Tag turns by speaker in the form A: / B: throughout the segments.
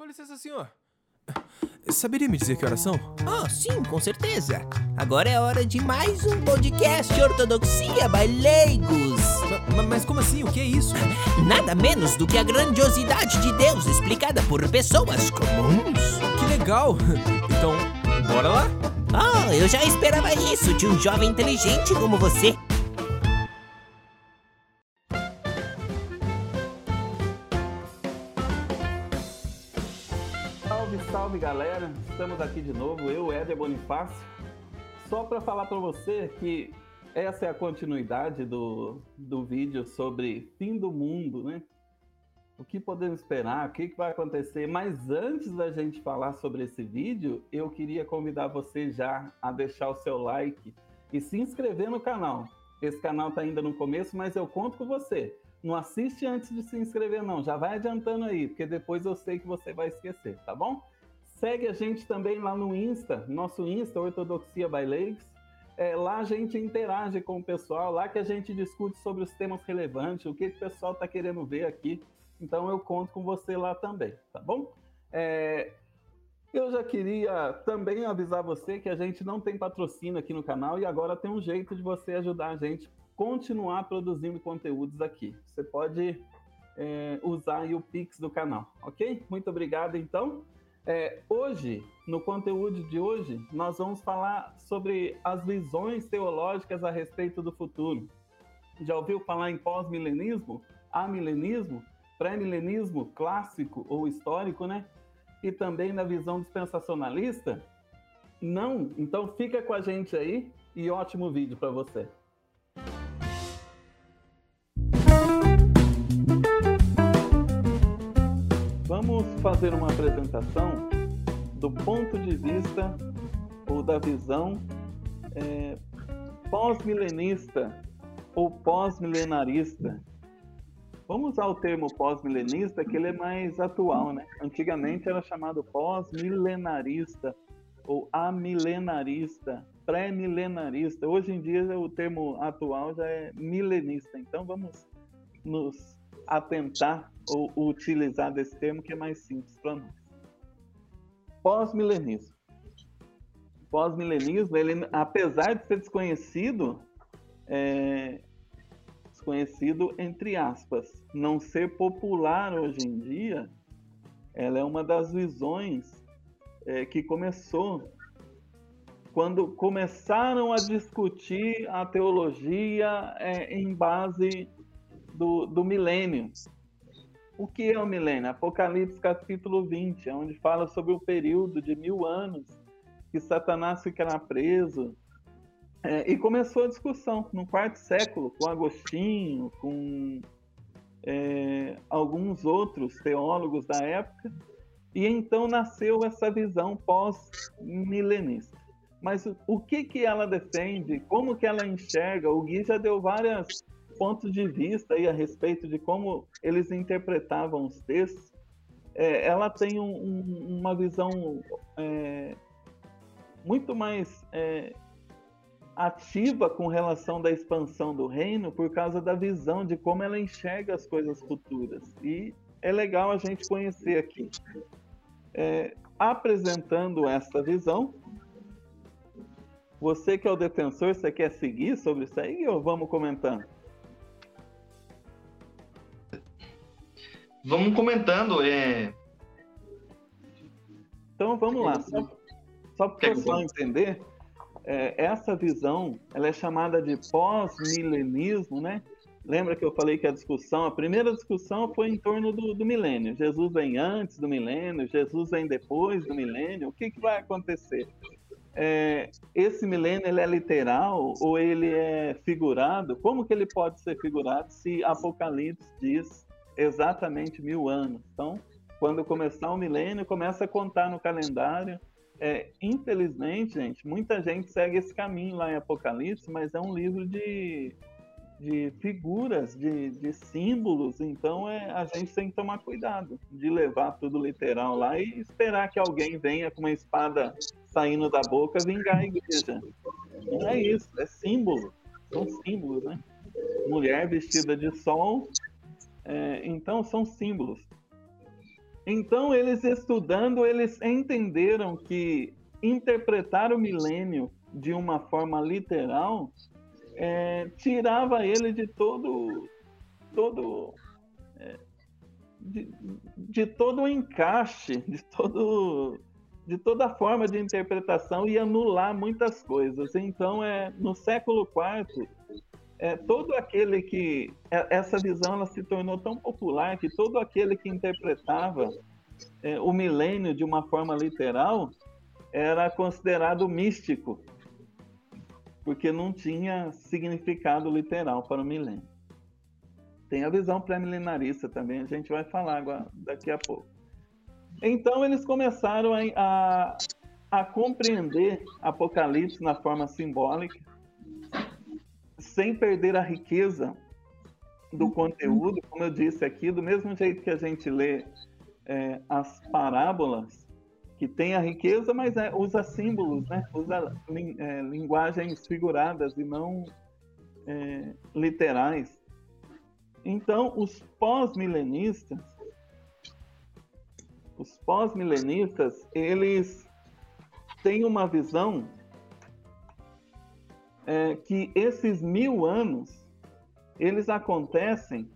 A: Com licença, senhor. Saberia me dizer que horas são?
B: Ah, sim, com certeza. Agora é hora de mais um podcast Ortodoxia by Leigos.
A: Ma- ma- mas como assim? O que é isso?
B: Nada menos do que a grandiosidade de Deus explicada por pessoas comuns.
A: Que legal! Então, bora lá?
B: Ah, eu já esperava isso de um jovem inteligente como você.
C: Galera! Estamos aqui de novo, eu, Éder Bonifácio. Só para falar para você que essa é a continuidade do, do vídeo sobre fim do mundo, né? O que podemos esperar, o que, que vai acontecer. Mas antes da gente falar sobre esse vídeo, eu queria convidar você já a deixar o seu like e se inscrever no canal. Esse canal está ainda no começo, mas eu conto com você. Não assiste antes de se inscrever, não. Já vai adiantando aí, porque depois eu sei que você vai esquecer, tá bom? Segue a gente também lá no Insta, nosso Insta, Ortodoxia by. É, lá a gente interage com o pessoal, lá que a gente discute sobre os temas relevantes, o que, o pessoal está querendo ver aqui. Então eu conto com você lá também, tá bom? É, eu já queria também avisar você que a gente não tem patrocínio aqui no canal e agora tem um jeito de você ajudar a gente continuar produzindo conteúdos aqui. Você pode é, usar o Pix do canal, ok? Muito obrigado, então. É, hoje, no conteúdo de hoje, nós vamos falar sobre as visões teológicas a respeito do futuro. Já ouviu falar em pós-milenismo, amilenismo, pré-milenismo clássico ou histórico, né? E também na visão dispensacionalista? Não? Então fica com a gente aí e ótimo vídeo para você. Vamos fazer uma apresentação do ponto de vista ou da visão é, pós-milenista ou pós-milenarista. Vamos usar o termo pós-milenista, que ele é mais atual, né? Antigamente era chamado pós-milenarista ou amilenarista, pré-milenarista. Hoje em dia o termo atual já é milenista. Então vamos nos atentar ou utilizar desse termo que é mais simples para nós. Pós-milenismo. Pós-milenismo, ele, apesar de ser desconhecido, é, desconhecido entre aspas, não ser popular hoje em dia, ela é uma das visões é, que começou quando começaram a discutir a teologia é, em base do, do milênio. O que é o milênio? Apocalipse capítulo 20, onde fala sobre o período de mil anos que Satanás ficará preso. É, e começou a discussão no quarto século, com Agostinho, com é, alguns outros teólogos da época, e então nasceu essa visão pós-milenista. Mas o, o que, que ela defende, como que ela enxerga, o Gui já deu vários pontos de vista aí a respeito de como eles interpretavam os textos. É, ela tem um, um, uma visão é, muito mais é, ativa com relação da expansão do reino por causa da visão de como ela enxerga as coisas futuras. E é legal a gente conhecer aqui. É, apresentando essa visão, você que é o defensor, você quer seguir sobre isso aí ou vamos comentando?
D: Vamos comentando. É...
C: Então vamos lá, só, só para o pessoal entender, é, essa visão ela é chamada de pós-milenismo, né? Lembra que eu falei que a discussão, a primeira discussão foi em torno do, do milênio. Jesus vem antes do milênio, Jesus vem depois do milênio. O que, que vai acontecer? É, esse milênio ele é literal ou ele é figurado? Como que ele pode ser figurado se Apocalipse diz exatamente mil anos? Então, quando começar o milênio, começa a contar no calendário. É, infelizmente, gente, muita gente segue esse caminho lá em Apocalipse, mas é um livro de, de figuras, de, de símbolos, então é, a gente tem que tomar cuidado de levar tudo literal lá e esperar que alguém venha com uma espada saindo da boca vingar a igreja. Não é isso, é símbolo, são símbolos, né? Mulher vestida de sol, é, então são símbolos. Então, eles estudando, eles entenderam que interpretar o milênio de uma forma literal é, tirava ele de todo, todo é, de, de, todo o encaixe, de todo de toda forma de interpretação e anular muitas coisas. Então, é no século IV, é, todo aquele que é, essa visão ela se tornou tão popular que todo aquele que interpretava é, o milênio de uma forma literal era considerado místico, porque não tinha significado literal para o milênio. Tem a visão pré-milenarista também, a gente vai falar agora, daqui a pouco. Então eles começaram a, a, a compreender Apocalipse na forma simbólica, sem perder a riqueza do conteúdo, como eu disse aqui, do mesmo jeito que a gente lê é, as parábolas, que tem a riqueza, mas é, usa símbolos, né? usa é, linguagens figuradas e não é, literais. Então, os pós-milenistas, os pós-milenistas, eles têm uma visão é, que esses mil anos, eles acontecem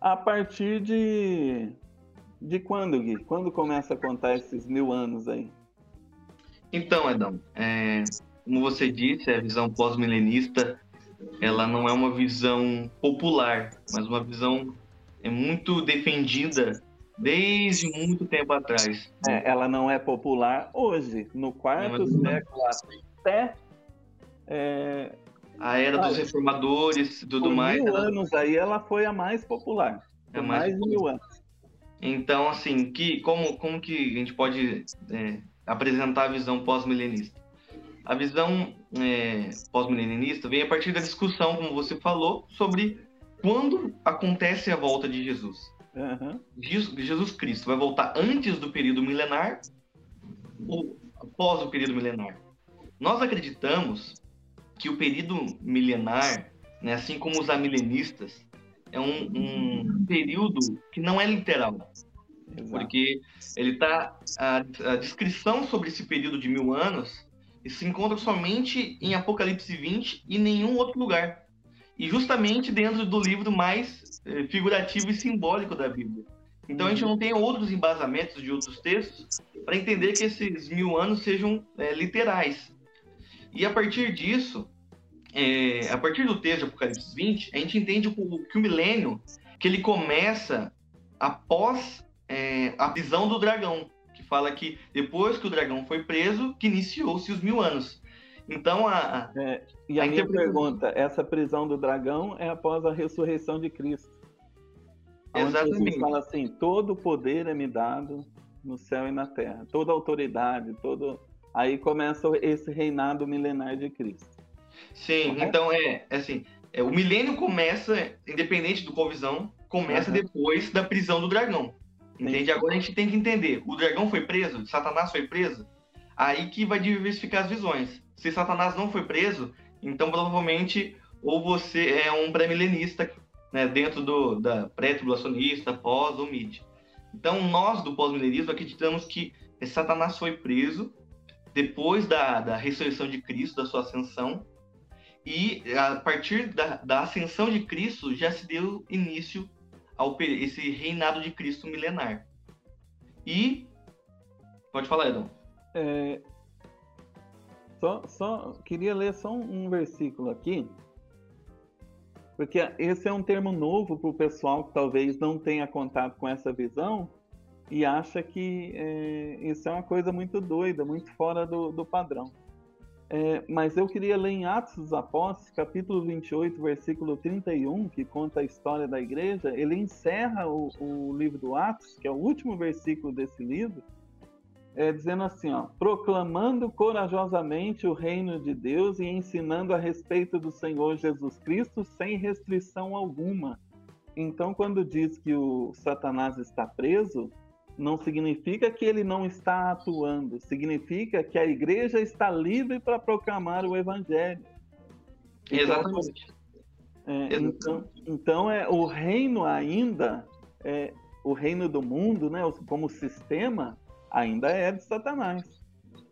C: a partir de de quando, Gui? Quando começa a contar esses mil anos aí?
D: Então, Edão, é, como você disse, a visão pós-milenista, ela não é uma visão popular, mas uma visão é muito defendida desde muito tempo atrás.
C: É, ela não é popular hoje, no quarto é século até
D: é, a era dos reformadores e tudo mais.
C: Mil ela... anos aí ela foi a mais popular. É mais, mais de mil anos.
D: Então, assim, que, como, como que a gente pode é, apresentar a visão pós-milenista? A visão é, pós-milenista vem a partir da discussão, como você falou, sobre quando acontece a volta de Jesus. Uhum. Jesus, Jesus Cristo vai voltar antes do período milenar ou após o período milenar? Nós acreditamos que o período milenar, né, assim como os amilenistas, é um, um período que não é literal. Exato. Porque ele tá a, a, descrição sobre esse período de mil anos se encontra somente em Apocalipse 20 e nenhum outro lugar. E justamente dentro do livro mais eh, figurativo e simbólico da Bíblia. Então a gente não tem outros embasamentos de outros textos para entender que esses mil anos sejam é, literais. E a partir disso, é, a partir do texto de Apocalipse 20, a gente entende que o milênio, que ele começa após é, a prisão do dragão, que fala que depois que o dragão foi preso, que iniciou-se os mil anos. Então a.
C: É, e a, a minha pergunta: essa prisão do dragão é após a ressurreição de Cristo. Exatamente. Onde fala assim: todo o poder é me dado no céu e na terra, toda autoridade, todo. Aí começa esse reinado milenar de Cristo.
D: Sim, então é, é assim, é, o milênio começa, independente do qual visão, começa uhum. depois da prisão do dragão. Entende? Sim. Agora a gente tem que entender, o dragão foi preso, Satanás foi preso, aí que vai diversificar as visões. Se Satanás não foi preso, então provavelmente ou você é um pré-milenista, né, dentro do, da pré-tribulacionista, pós ou mid. Então nós do pós-milenismo acreditamos que Satanás foi preso depois da, da ressurreição de Cristo, da sua ascensão, e a partir da, da ascensão de Cristo já se deu início ao esse reinado de Cristo milenar. E pode falar, Edom.
C: É, só, só queria ler só um versículo aqui, porque esse é um termo novo para o pessoal que talvez não tenha contato com essa visão e acha que é, isso é uma coisa muito doida, muito fora do, do padrão. É, mas eu queria ler em Atos dos Apóstolos, capítulo 28, versículo 31, que conta a história da igreja. Ele encerra o, o livro do Atos, que é o último versículo desse livro, é, dizendo assim: ó, proclamando corajosamente o reino de Deus e ensinando a respeito do Senhor Jesus Cristo sem restrição alguma. Então, quando diz que o Satanás está preso, não significa que ele não está atuando, significa que a igreja está livre para proclamar o evangelho.
D: Exatamente.
C: É, então, então é o reino ainda é, o reino do mundo, né, como sistema, ainda é de Satanás.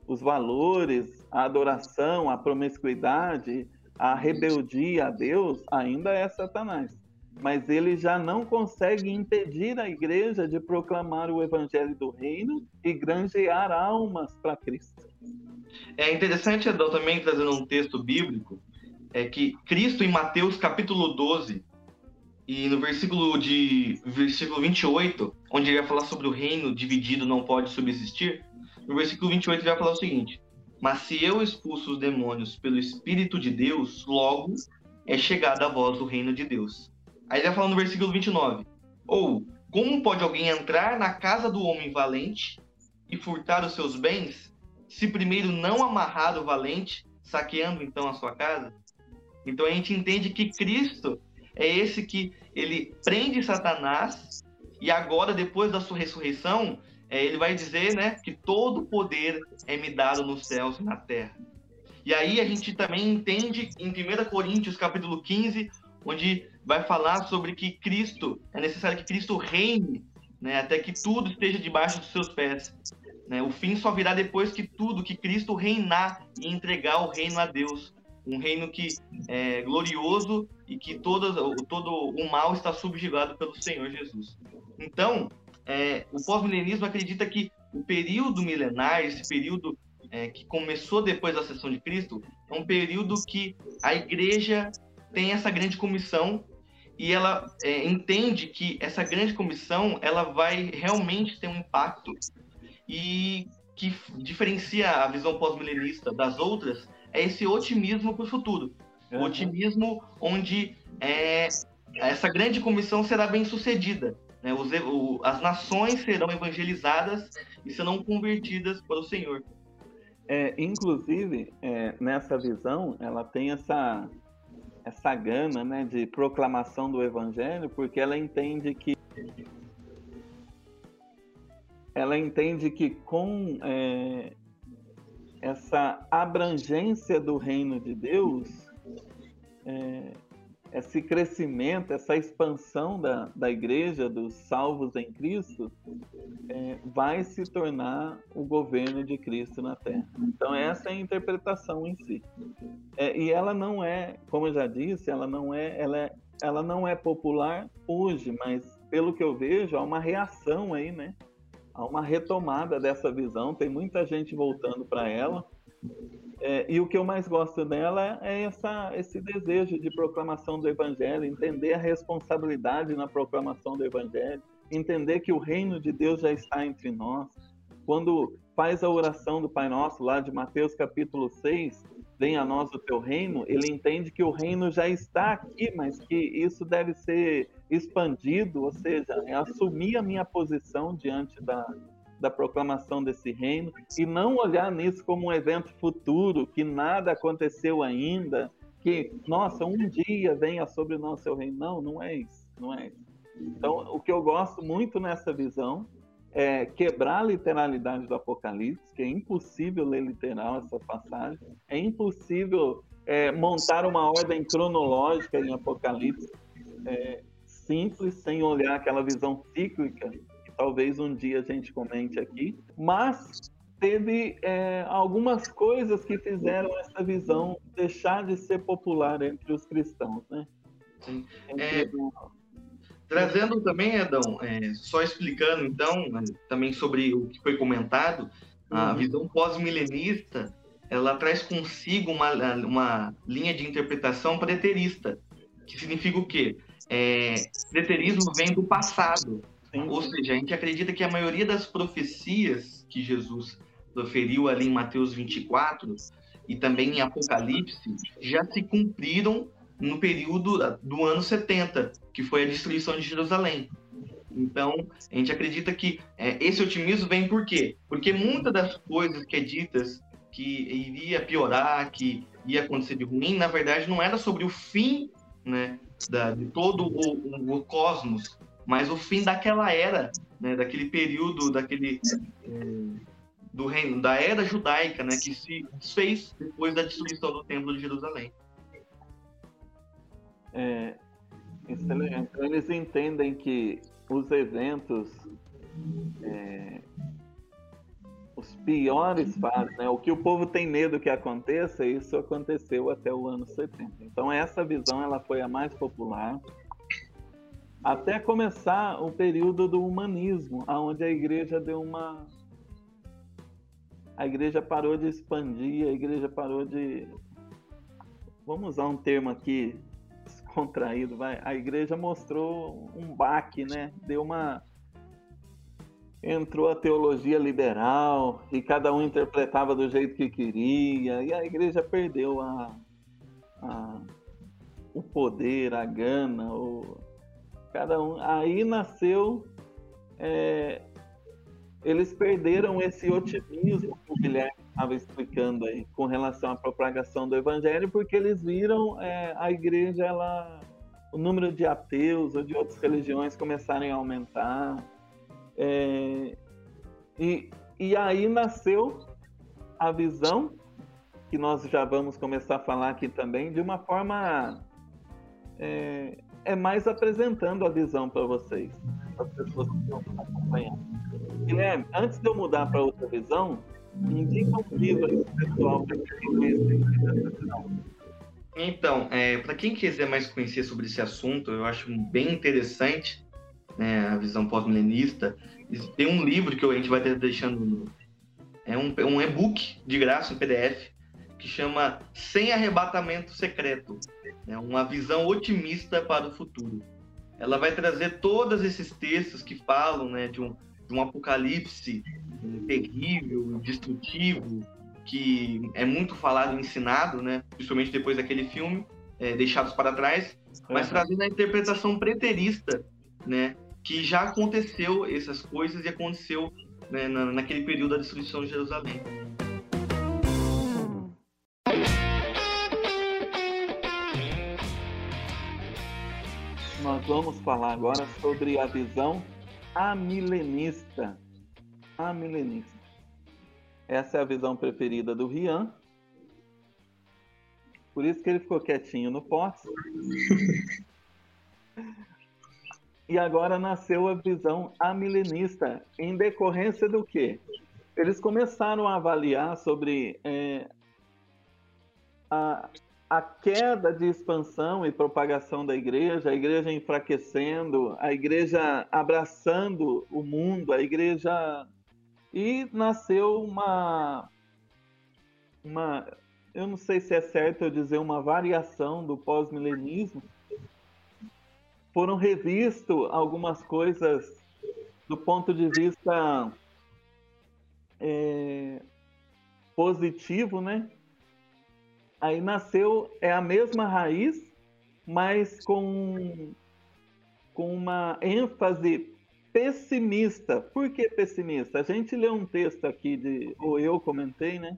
C: Os valores, a adoração, a promiscuidade, a rebeldia a Deus ainda é Satanás. Mas ele já não consegue impedir a igreja de proclamar o evangelho do reino e granjear almas para Cristo.
D: É interessante, Adão, também trazendo um texto bíblico, é que Cristo em Mateus capítulo 12, e no versículo de versículo 28, onde ele vai falar sobre o reino dividido não pode subsistir, no versículo 28 ele vai falar o seguinte: Mas se eu expulso os demônios pelo Espírito de Deus, logo é chegada a voz do reino de Deus. Aí ele vai falar no versículo 29. Ou, como pode alguém entrar na casa do homem valente e furtar os seus bens, se primeiro não amarrar o valente, saqueando então a sua casa? Então a gente entende que Cristo é esse que ele prende Satanás e agora, depois da sua ressurreição, é, ele vai dizer né, que todo poder é me dado nos céus e na terra. E aí a gente também entende em 1 Coríntios capítulo 15, onde vai falar sobre que Cristo, é necessário que Cristo reine, né, até que tudo esteja debaixo dos seus pés. Né? O fim só virá depois que tudo, que Cristo reinar e entregar o reino a Deus um reino que é glorioso e que todo, todo o mal está subjugado pelo Senhor Jesus. Então, é, o pós-milenismo acredita que o período milenar, esse período é, que começou depois da ascensão de Cristo, é um período que a igreja tem essa grande comissão e ela é, entende que essa grande comissão ela vai realmente ter um impacto e que diferencia a visão pós-milenista das outras é esse otimismo para o futuro. Uhum. O otimismo onde é, essa grande comissão será bem sucedida. Né? Os, o, as nações serão evangelizadas e serão convertidas para o Senhor.
C: É, inclusive, é, nessa visão, ela tem essa, essa gana né, de proclamação do evangelho, porque ela entende que ela entende que com é, essa abrangência do reino de Deus, é, esse crescimento, essa expansão da, da igreja, dos salvos em Cristo, é, vai se tornar o governo de Cristo na terra. Então, essa é a interpretação em si. É, e ela não é, como eu já disse, ela não é, ela é, ela não é popular hoje, mas pelo que eu vejo, há uma reação aí, né? há uma retomada dessa visão, tem muita gente voltando para ela. É, e o que eu mais gosto dela é essa, esse desejo de proclamação do Evangelho, entender a responsabilidade na proclamação do Evangelho, entender que o reino de Deus já está entre nós. Quando faz a oração do Pai Nosso, lá de Mateus capítulo 6, venha a nós o teu reino, ele entende que o reino já está aqui, mas que isso deve ser expandido, ou seja, é assumir a minha posição diante da, da proclamação desse reino e não olhar nisso como um evento futuro, que nada aconteceu ainda, que, nossa, um dia venha sobre nós seu reino. Não, não é isso, não é isso. Então, o que eu gosto muito nessa visão é quebrar a literalidade do Apocalipse, que é impossível ler literal essa passagem, é impossível é, montar uma ordem cronológica em Apocalipse, é, simples, sem olhar aquela visão cíclica, talvez um dia a gente comente aqui, mas teve é, algumas coisas que fizeram essa visão deixar de ser popular entre os cristãos, né?
D: É, trazendo também, Edão, é, só explicando então, né, também sobre o que foi comentado, a uhum. visão pós-milenista, ela traz consigo uma, uma linha de interpretação preterista, que significa o quê? é, preterismo vem do passado. Sim. Ou seja, a gente acredita que a maioria das profecias que Jesus proferiu ali em Mateus 24 e também em Apocalipse já se cumpriram no período do ano 70, que foi a destruição de Jerusalém. Então, a gente acredita que é, esse otimismo vem por quê? Porque muitas das coisas que é ditas que iria piorar, que ia acontecer de ruim, na verdade não era sobre o fim né, da, de todo o, o, o, cosmos, mas o fim daquela era, né, daquele período, daquele é, do reino, da era judaica, né, que se fez depois da destruição do templo de Jerusalém.
C: É, então eles entendem que os eventos, é, os piores fatos, né? O que o povo tem medo que aconteça, isso aconteceu até o ano 70. Então essa visão ela foi a mais popular até começar o período do humanismo, aonde a igreja deu uma a igreja parou de expandir, a igreja parou de vamos usar um termo aqui descontraído, vai. A igreja mostrou um baque, né? Deu uma entrou a teologia liberal e cada um interpretava do jeito que queria e a igreja perdeu a, a o poder, a gana, o, cada um. Aí nasceu. É, eles perderam esse otimismo que o Guilherme estava explicando aí com relação à propagação do evangelho, porque eles viram é, a igreja, ela, o número de ateus ou de outras religiões começarem a aumentar. É, e, e aí nasceu a visão, que nós já vamos começar a falar aqui também, de uma forma é, é mais apresentando a visão para vocês, para as pessoas que estão acompanhando. Guilherme, antes de eu mudar para outra visão, indica um livro aí para pessoal para quem conhecer.
D: Então, é, para quem quiser mais conhecer sobre esse assunto, eu acho bem interessante né, a visão pós-milenista. Tem um livro que a gente vai estar deixando é um, um e-book de graça, um PDF, que chama Sem Arrebatamento Secreto. É uma visão otimista para o futuro. Ela vai trazer todos esses textos que falam né, de, um, de um apocalipse terrível, destrutivo, que é muito falado e ensinado, né, principalmente depois daquele filme, é, Deixados para Trás, mas uhum. trazendo a interpretação preterista, né, que já aconteceu essas coisas e aconteceu né, na, naquele período da destruição de Jerusalém.
C: Nós vamos falar agora sobre a visão amilenista. Amilenista. Essa é a visão preferida do Rian. Por isso que ele ficou quietinho no poste. e agora nasceu a visão amilenista. Em decorrência do quê? Eles começaram a avaliar sobre é, a, a queda de expansão e propagação da igreja, a igreja enfraquecendo, a igreja abraçando o mundo, a igreja. E nasceu uma. uma eu não sei se é certo eu dizer uma variação do pós-milenismo. Foram revistos algumas coisas do ponto de vista é, positivo, né? Aí nasceu, é a mesma raiz, mas com, com uma ênfase pessimista. Por que pessimista? A gente lê um texto aqui, de, ou eu comentei, né?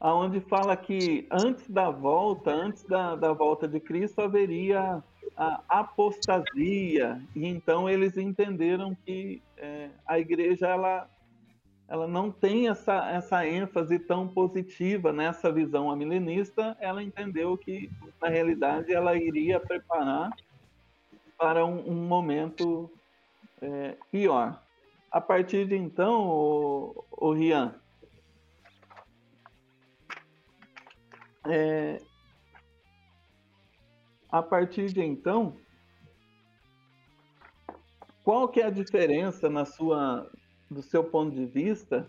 C: Onde fala que antes da volta, antes da, da volta de Cristo, haveria a apostasia, e então eles entenderam que é, a igreja ela ela não tem essa, essa ênfase tão positiva nessa visão amilenista, ela entendeu que, na realidade, ela iria preparar para um, um momento é, pior. A partir de então, o, o Rian, é, a partir de então, qual que é a diferença na sua do seu ponto de vista,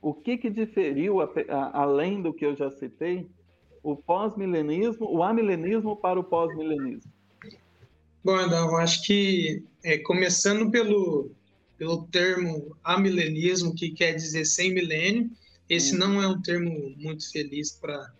C: o que, que diferiu, a, a, além do que eu já citei, o pós-milenismo, o amilenismo para o pós-milenismo?
E: Bom, Adão, acho que é, começando pelo, pelo termo amilenismo, que quer dizer sem milênio, esse hum. não é um termo muito feliz para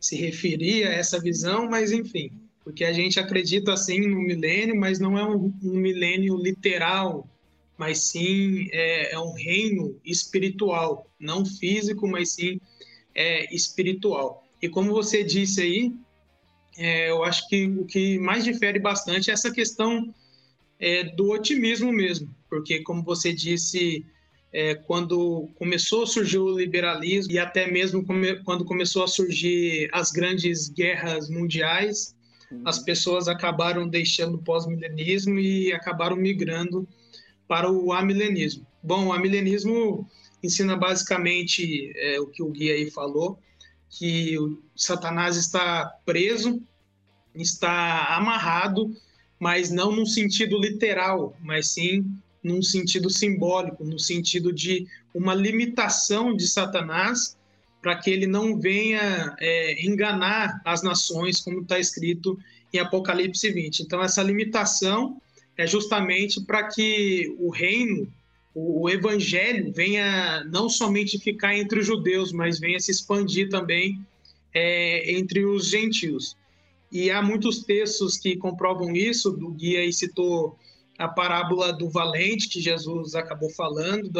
E: se referir a essa visão, mas enfim, porque a gente acredita assim no milênio, mas não é um, um milênio literal, mas sim é, é um reino espiritual, não físico, mas sim é, espiritual. E como você disse aí, é, eu acho que o que mais difere bastante é essa questão é, do otimismo mesmo, porque como você disse, é, quando começou a surgir o liberalismo e até mesmo come, quando começou a surgir as grandes guerras mundiais, uhum. as pessoas acabaram deixando o pós-milenismo e acabaram migrando para o amilenismo. Bom, o amilenismo ensina basicamente é, o que o Gui aí falou, que o Satanás está preso, está amarrado, mas não num sentido literal, mas sim num sentido simbólico, no sentido de uma limitação de Satanás para que ele não venha é, enganar as nações, como está escrito em Apocalipse 20. Então, essa limitação é justamente para que o reino, o, evangelho, venha não somente ficar entre os judeus, mas venha se expandir também é, entre os gentios. E há muitos textos que comprovam isso. O Guia aí citou a parábola do valente que Jesus acabou falando,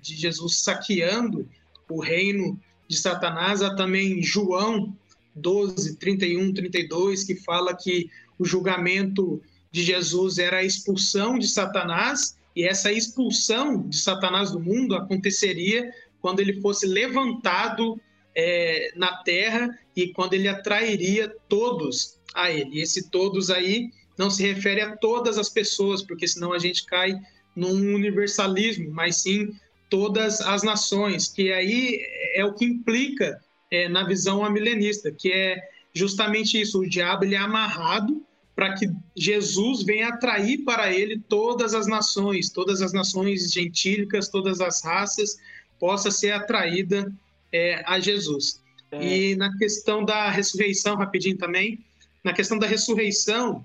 E: de Jesus saqueando o reino de Satanás. Há também João 12, 31, 32, que fala que o julgamento de Jesus era a expulsão de Satanás, e essa expulsão de Satanás do mundo aconteceria quando ele fosse levantado é, na terra e quando ele atrairia todos a ele. E esse todos aí não se refere a todas as pessoas, porque senão a gente cai num universalismo, mas sim todas as nações, que aí é o que implica é, na visão amilenista, que é justamente isso, o diabo ele é amarrado para que Jesus venha atrair para ele todas as nações, todas as nações gentílicas, todas as raças, possa ser atraída é, a Jesus. É. E na questão da ressurreição, rapidinho também, na questão da ressurreição,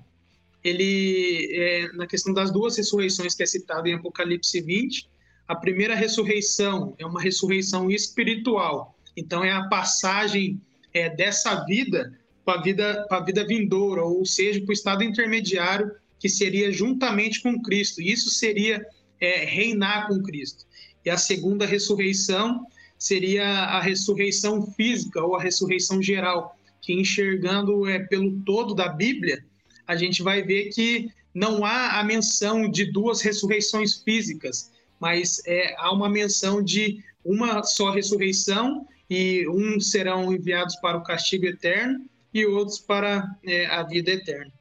E: ele, é, na questão das duas ressurreições que é citado em Apocalipse 20, a primeira ressurreição é uma ressurreição espiritual, então é a passagem é, dessa vida para a vida, vida vindoura, ou seja, para o estado intermediário, que seria juntamente com Cristo. Isso seria é, reinar com Cristo. E a segunda ressurreição seria a ressurreição física ou a ressurreição geral, que enxergando é, pelo todo da Bíblia, a gente vai ver que não há a menção de duas ressurreições físicas, mas é, há uma menção de uma só ressurreição e uns serão enviados para o castigo eterno e outros para é, a vida eterna.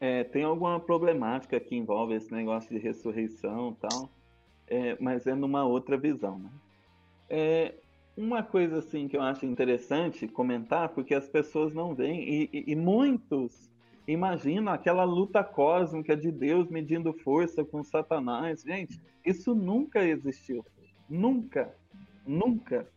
C: É, tem alguma problemática que envolve esse negócio de ressurreição e tal, é, mas é numa outra visão. Né? É, uma coisa assim que eu acho interessante comentar, porque as pessoas não veem, e, e, e muitos imaginam aquela luta cósmica de Deus medindo força com Satanás. Gente, isso nunca existiu. Nunca. Nunca.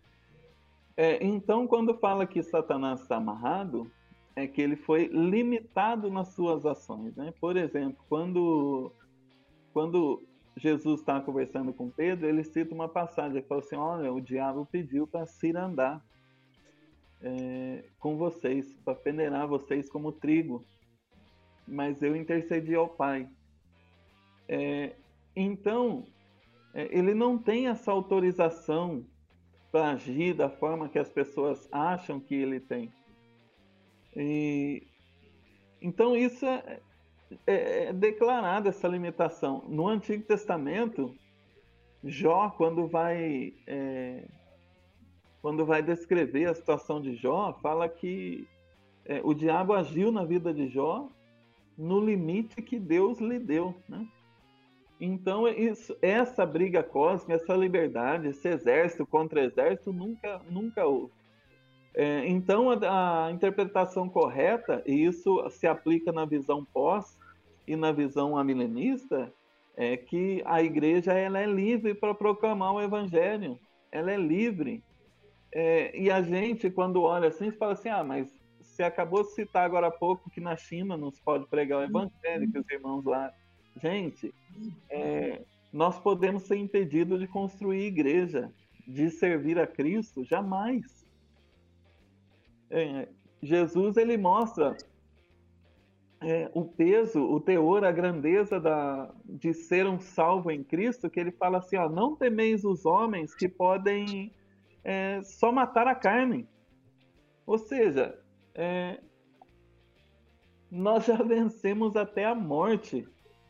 C: É, então, quando fala que Satanás está amarrado, é que ele foi limitado nas suas ações. Né? Por exemplo, quando, quando Jesus está conversando com Pedro, ele cita uma passagem, ele fala assim, olha, o diabo pediu para cirandar é, com vocês, para peneirar vocês como trigo, mas eu intercedi ao Pai. É, então, é, ele não tem essa autorização para agir da forma que as pessoas acham que ele tem. E, então isso é, é, é declarada essa limitação. No Antigo Testamento, Jó, quando vai é, quando vai descrever a situação de Jó, fala que é, o diabo agiu na vida de Jó no limite que Deus lhe deu, né? Então, isso, essa briga cósmica, essa liberdade, esse exército contra exército, nunca, nunca houve. É, então, a, a, interpretação correta, e isso se aplica na visão pós e na visão amilenista, é que a igreja ela é livre para proclamar o evangelho. Ela é livre. É, e a gente, quando olha assim, fala assim: ah, mas você acabou de citar agora há pouco que na China não se pode pregar o evangelho, que os irmãos lá Gente, é, nós podemos ser impedidos de construir igreja, de servir a Cristo? Jamais. É, Jesus ele mostra é, o peso, o teor, a grandeza da, de ser um salvo em Cristo, que ele fala assim: ó, não temeis os homens que podem é, só matar a carne. Ou seja, é, nós já vencemos até a morte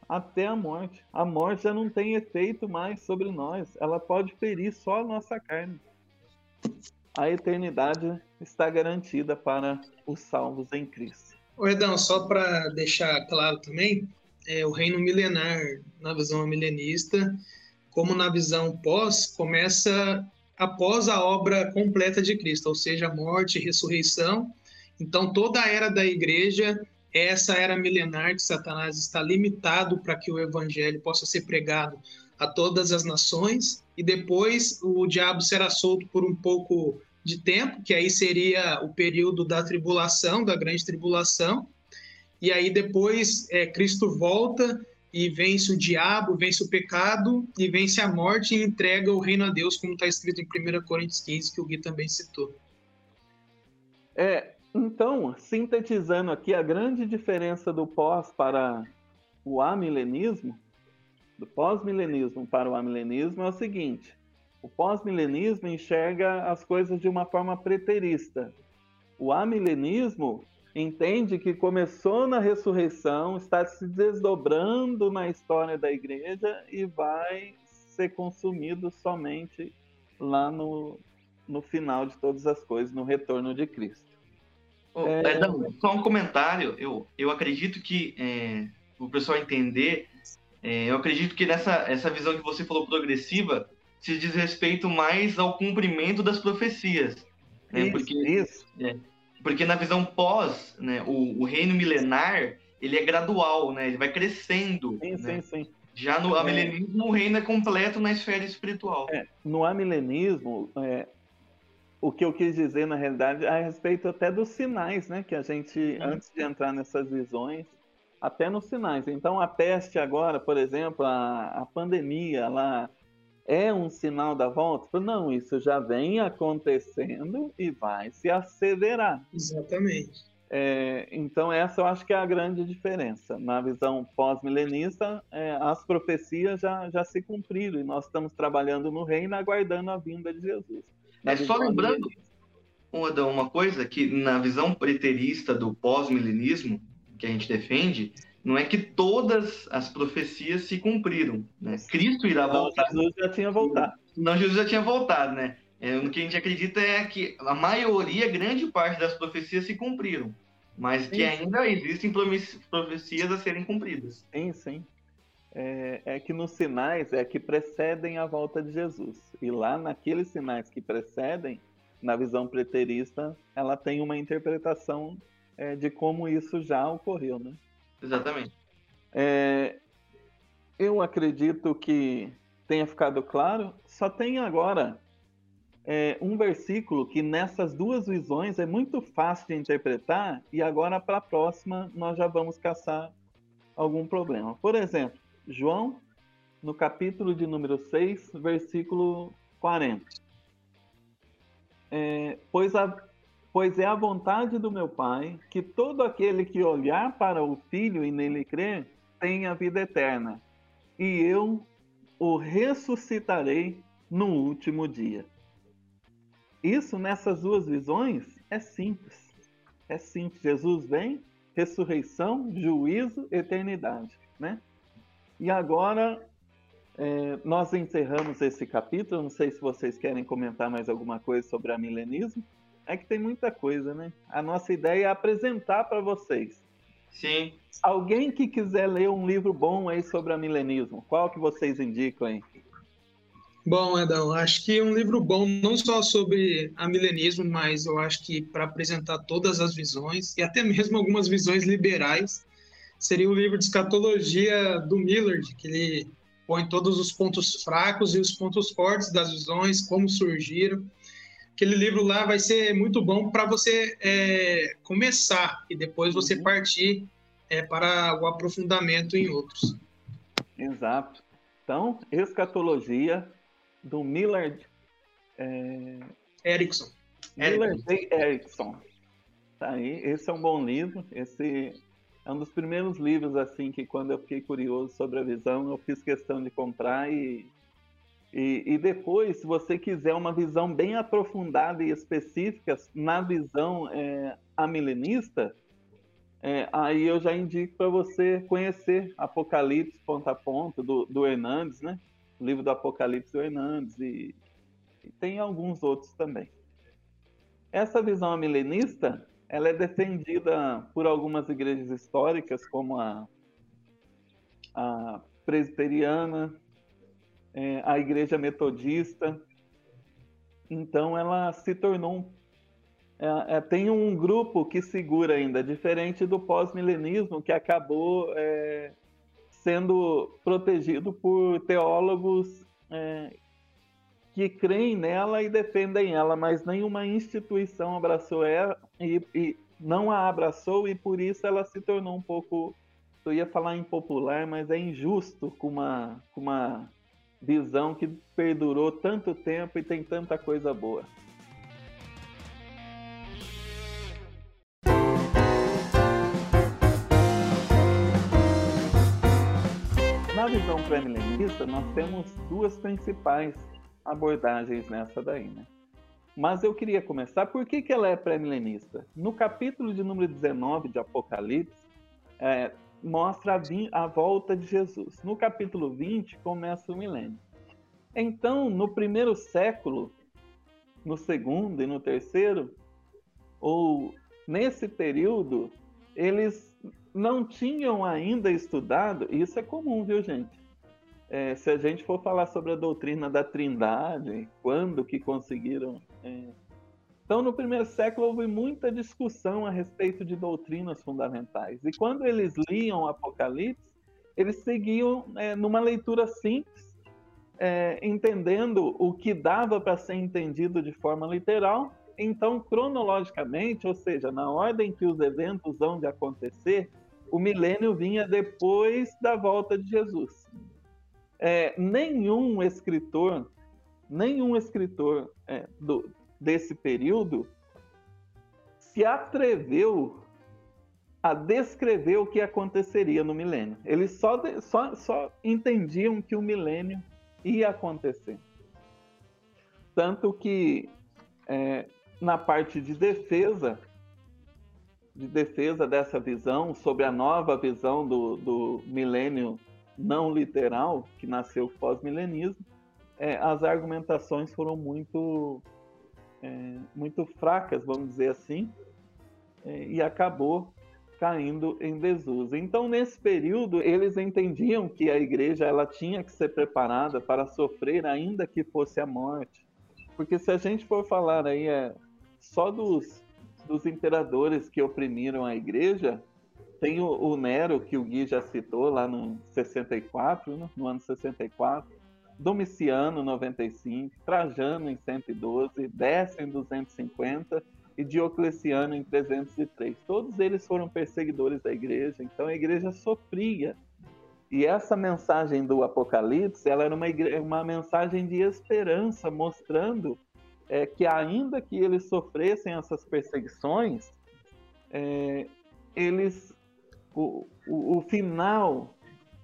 C: até a morte. A morte já não tem efeito mais sobre nós. Ela pode ferir só a nossa carne. A eternidade está garantida para os salvos em Cristo.
E: O Edão, só para deixar claro também, é, o reino milenar, na visão milenista, como na visão pós, começa após a obra completa de Cristo, ou seja, morte e ressurreição. Então, toda a era da igreja essa era milenar que Satanás está limitado para que o evangelho possa ser pregado a todas as nações, e depois o diabo será solto por um pouco de tempo, que aí seria o período da tribulação, da grande tribulação, e aí depois é, Cristo volta e vence o diabo, vence o pecado e vence a morte e entrega o reino a Deus, como está escrito em 1 Coríntios 15, que o Gui também citou.
C: É, então, sintetizando aqui, a grande diferença do pós para o amilenismo, do pós-milenismo para o amilenismo é o seguinte: o pós-milenismo enxerga as coisas de uma forma preterista. O amilenismo entende que começou na ressurreição, está se desdobrando na história da igreja e vai ser consumido somente lá no, no final de todas as coisas, no retorno de Cristo.
D: Oh, é... só um comentário. Eu, eu acredito que, é, o pessoal entender, é, eu acredito que nessa essa visão que você falou progressiva se diz respeito mais ao cumprimento das profecias. Né?
C: Isso,
D: porque,
C: isso.
D: É, porque na visão pós, né, o, o, reino milenar, ele é gradual, né? Ele vai crescendo.
C: Sim,
D: né?
C: sim, sim.
D: Já no é. amilenismo, o reino é completo na esfera espiritual.
C: É, no amilenismo, é, o que eu quis dizer, na realidade, a respeito até dos sinais, né? Que a gente, hum. antes de entrar nessas visões, até nos sinais. Então, a peste agora, por exemplo, a, a pandemia lá, é um sinal da volta? Não, isso já vem acontecendo e vai se acelerar.
E: Exatamente.
C: É, então, essa eu acho que é a grande diferença. Na visão pós-milenista, é, as profecias já, já se cumpriram e nós estamos trabalhando no reino aguardando a vinda de Jesus.
D: É só lembrando, Adão, uma coisa que na visão preterista do pós-milenismo que a gente defende, não é que todas as profecias se cumpriram. Né? Cristo irá
C: não,
D: voltar.
C: Jesus já tinha voltado.
D: Não, Jesus já tinha voltado, né? É, o que a gente acredita é que a maioria, grande parte das profecias se cumpriram, mas que sim. ainda existem profecias a serem cumpridas.
C: Sim, sim. É, é, que nos sinais é que precedem a volta de Jesus. E lá naqueles sinais que precedem, na visão preterista, ela tem uma interpretação é, de como isso já ocorreu, né?
D: Exatamente.
C: É, eu acredito que tenha ficado claro. Só tem agora é, um versículo que nessas duas visões é muito fácil de interpretar e agora para a próxima nós já vamos caçar algum problema. Por exemplo, João, no capítulo de número 6, versículo 40. É, pois a, Pois é a vontade do meu Pai que todo aquele que olhar para o Filho e nele crer tenha vida eterna, e eu o ressuscitarei no último dia. Isso nessas duas visões é simples. É simples. Jesus vem, ressurreição, juízo, eternidade, né? E agora é, nós encerramos esse capítulo. Não sei se vocês querem comentar mais alguma coisa sobre a milenismo. É que tem muita coisa, né? A nossa ideia é apresentar para vocês.
D: Sim.
C: Alguém que quiser ler um livro bom aí sobre a milenismo, qual que vocês indicam aí?
E: Bom, Edão, acho que um livro bom não só sobre a milenismo, mas eu acho que para apresentar todas as visões e até mesmo algumas visões liberais, seria o livro de escatologia do Millard, que ele põe todos os pontos fracos e os pontos fortes das visões, como surgiram aquele livro lá vai ser muito bom para você é, começar e depois você uhum. partir é, para o aprofundamento em outros.
C: Exato. Então, escatologia do Millard é...
E: Erickson.
C: Millard Erickson. Tá aí. Esse é um bom livro. Esse é um dos primeiros livros assim que quando eu fiquei curioso sobre a visão, eu fiz questão de comprar e e, e, depois, se você quiser uma visão bem aprofundada e específica na visão é, amilenista, é, aí eu já indico para você conhecer Apocalipse ponto a ponto do, do Hernandes, né? O livro do Apocalipse do Hernandes e, e tem alguns outros também. Essa visão amilenista, ela é defendida por algumas igrejas históricas, como a, a presbiteriana, é, a igreja metodista. Então, ela se tornou. É, é, tem um grupo que segura ainda, diferente do pós-milenismo, que acabou é, sendo protegido por teólogos é, que creem nela e defendem ela, mas nenhuma instituição abraçou ela e, e, não a abraçou e por isso ela se tornou um pouco, eu ia falar impopular, mas é injusto com uma, com uma visão que perdurou tanto tempo e tem tanta coisa boa. Na visão pré-milenista, nós temos duas principais abordagens nessa daí, né? Mas eu queria começar, por que, que ela é pré-milenista? No capítulo de número 19 de Apocalipse, é, mostra a, a, volta de Jesus. No capítulo 20, começa o milênio. Então, no primeiro século, no segundo e no terceiro, ou nesse período, eles não tinham ainda estudado, isso é comum, viu, gente? é, se a gente for falar sobre a doutrina da Trindade, quando que conseguiram. É... Então, no primeiro século houve muita discussão a respeito de doutrinas fundamentais. E quando eles liam Apocalipse, eles seguiam é, numa leitura simples, é, entendendo o que dava para ser entendido de forma literal. Então, cronologicamente, ou seja, na ordem que os eventos vão de acontecer, o milênio vinha depois da volta de Jesus é, nenhum escritor, nenhum escritor é, do, desse período se atreveu a descrever o que aconteceria no milênio. Eles só, só, só entendiam que o milênio ia acontecer. Tanto que é, na parte de defesa, de defesa dessa visão, sobre a nova visão do, do milênio não literal, que nasceu pós-milenismo, é, as argumentações foram muito, é, muito fracas, vamos dizer assim, é, e acabou caindo em desuso. Então, nesse período, eles entendiam que a igreja ela tinha que ser preparada para sofrer, ainda que fosse a morte. Porque se a gente for falar aí é, só dos, dos imperadores que oprimiram a igreja, tem o, o, Nero, que o Gui já citou lá no 64, né? no ano 64, Domiciano, 95, Trajano, em 112, Décio, em 250 e Diocleciano, em 303. Todos eles foram perseguidores da igreja, então a igreja sofria. E essa mensagem do Apocalipse, ela era uma, igreja, uma mensagem de esperança, mostrando é, que ainda que eles sofressem essas perseguições, é, eles o, o, o final,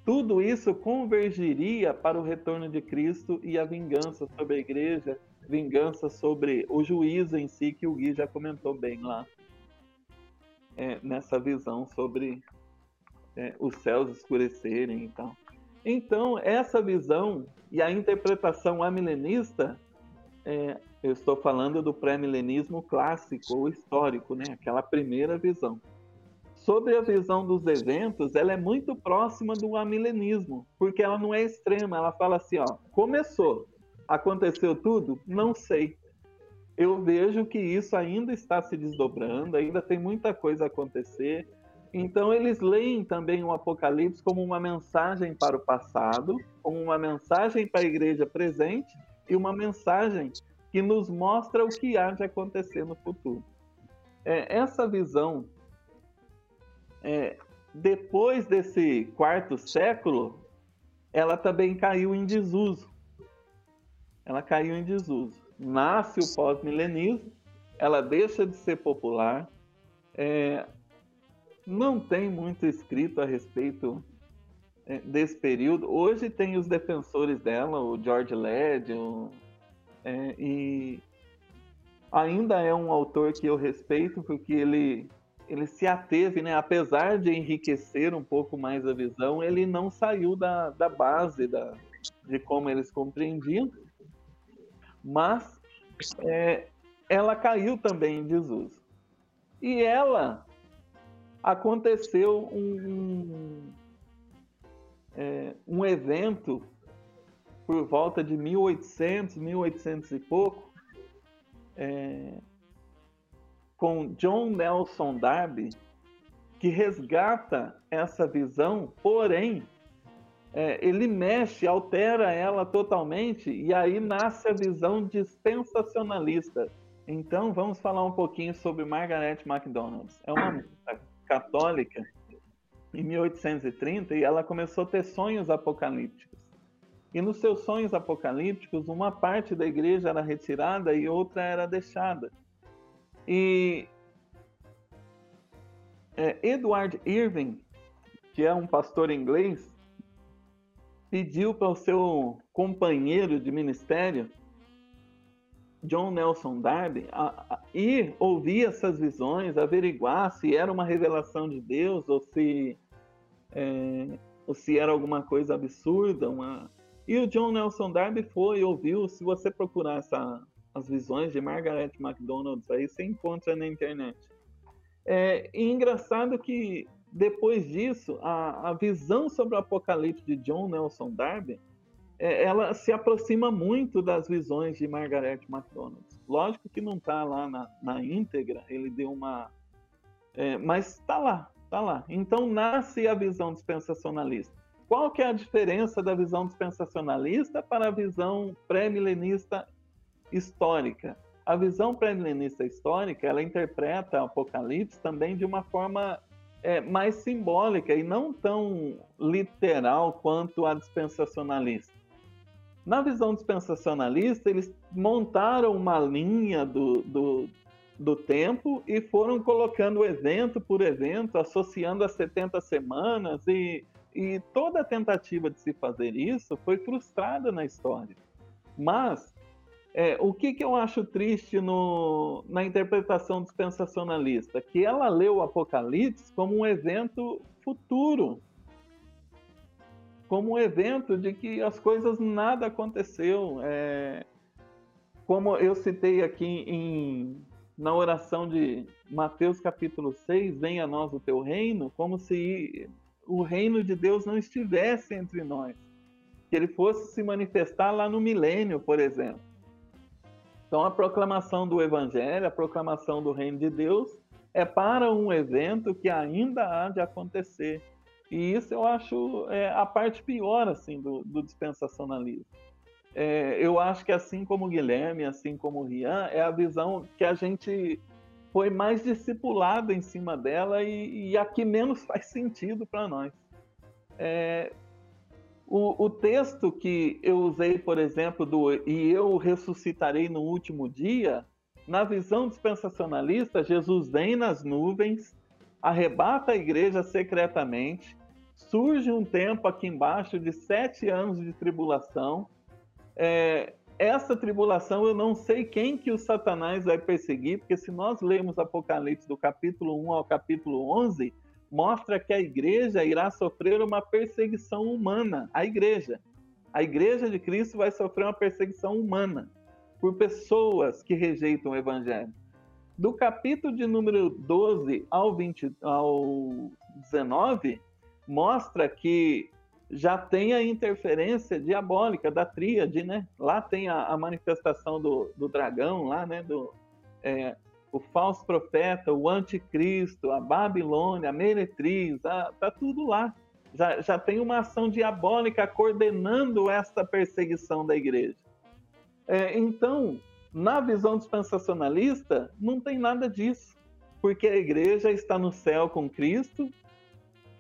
C: tudo isso convergiria para o retorno de Cristo e a vingança sobre a igreja, vingança sobre o juízo em si, que o Gui já comentou bem lá, é, nessa visão sobre é, os céus escurecerem e tal. Então, essa visão e a interpretação amilenista, é, eu estou falando do pré-milenismo clássico ou histórico, né? aquela primeira visão sobre a visão dos eventos, ela é muito próxima do amilenismo, porque ela não é extrema, ela fala assim, ó, começou, aconteceu tudo? Não sei. Eu vejo que isso ainda está se desdobrando, ainda tem muita coisa a acontecer. Então eles leem também o Apocalipse como uma mensagem para o passado, como uma mensagem para a igreja presente e uma mensagem que nos mostra o que há de acontecer no futuro. É, essa visão é, depois desse quarto século, ela também caiu em desuso. Ela caiu em desuso. Nasce o pós-milenismo, ela deixa de ser popular, é, não tem muito escrito a respeito é, desse período. Hoje tem os defensores dela, o George Led, é, e ainda é um autor que eu respeito porque ele ele se ateve, né? apesar de enriquecer um pouco mais a visão, ele não saiu da, da base da, de como eles compreendiam, mas é, ela caiu também em desuso. E ela aconteceu um, é, um evento por volta de 1800, 1800 e pouco, é, com John Nelson Darby, que resgata essa visão, porém, é, ele mexe, altera ela totalmente, e aí nasce a visão dispensacionalista. Então, vamos falar um pouquinho sobre Margaret MacDonald. É uma católica em 1830 e ela começou a ter sonhos apocalípticos. E nos seus sonhos apocalípticos, uma parte da igreja era retirada e outra era deixada. E é, Edward Irving, que é um pastor inglês, pediu para o seu companheiro de ministério, John Nelson Darby, a, a, ir ouvir essas visões, averiguar se era uma revelação de Deus ou se, é, ou se era alguma coisa absurda. Uma... E o John Nelson Darby foi ouviu. Se você procurar essa, as visões de Margaret MacDonald, aí você encontra na internet. É, e engraçado que depois disso, a, a visão sobre o Apocalipse de John Nelson Darby, é, ela se aproxima muito das visões de Margaret MacDonald. Lógico que não está lá na, na, íntegra, ele deu uma... É, mas está lá, está lá. Então nasce a visão dispensacionalista. Qual que é a diferença da visão dispensacionalista para a visão pré-milenista histórica? A visão pré-milenista histórica, ela interpreta o Apocalipse também de uma forma é, mais simbólica e não tão literal quanto a dispensacionalista. Na visão dispensacionalista, eles montaram uma linha do, do, do tempo e foram colocando evento por evento, associando as 70 semanas, e, e toda a tentativa de se fazer isso foi frustrada na história. Mas é, o que, que eu acho triste no, na interpretação dispensacionalista? Que ela leu o Apocalipse como um evento futuro, como um evento de que as coisas nada aconteceu. É, como eu citei aqui em, na oração de Mateus capítulo 6, venha a nós o teu reino, como se o reino de Deus não estivesse entre nós. Que ele fosse se manifestar lá no milênio, por exemplo. Então, a proclamação do Evangelho, a proclamação do Reino de Deus, é para um evento que ainda há de acontecer. E isso eu acho é, a parte pior assim do, do dispensacionalismo. É, eu acho que assim como Guilherme, assim como Rian, é a visão que a gente foi mais discipulado em cima dela e, e a que menos faz sentido para nós. É, o, o, texto que eu usei, por exemplo, do E eu ressuscitarei no último dia, na visão dispensacionalista, Jesus vem nas nuvens, arrebata a igreja secretamente, surge um tempo aqui embaixo de sete anos de tribulação. É, essa tribulação eu não sei quem que o Satanás vai perseguir, porque se nós lermos Apocalipse do capítulo 1 ao capítulo 11, mostra que a igreja irá sofrer uma perseguição humana. A igreja. A igreja de Cristo vai sofrer uma perseguição humana por pessoas que rejeitam o evangelho. Do capítulo de número 12 ao, 20, ao 19, mostra que já tem a interferência diabólica da tríade, né? Lá tem a, a manifestação do, do, dragão, lá, né? Do, é, o falso profeta, o anticristo, a Babilônia, a meretriz, a, tá tudo lá. Já, já tem uma ação diabólica coordenando essa perseguição da igreja. É, então, na visão dispensacionalista, não tem nada disso, porque a igreja está no céu com Cristo,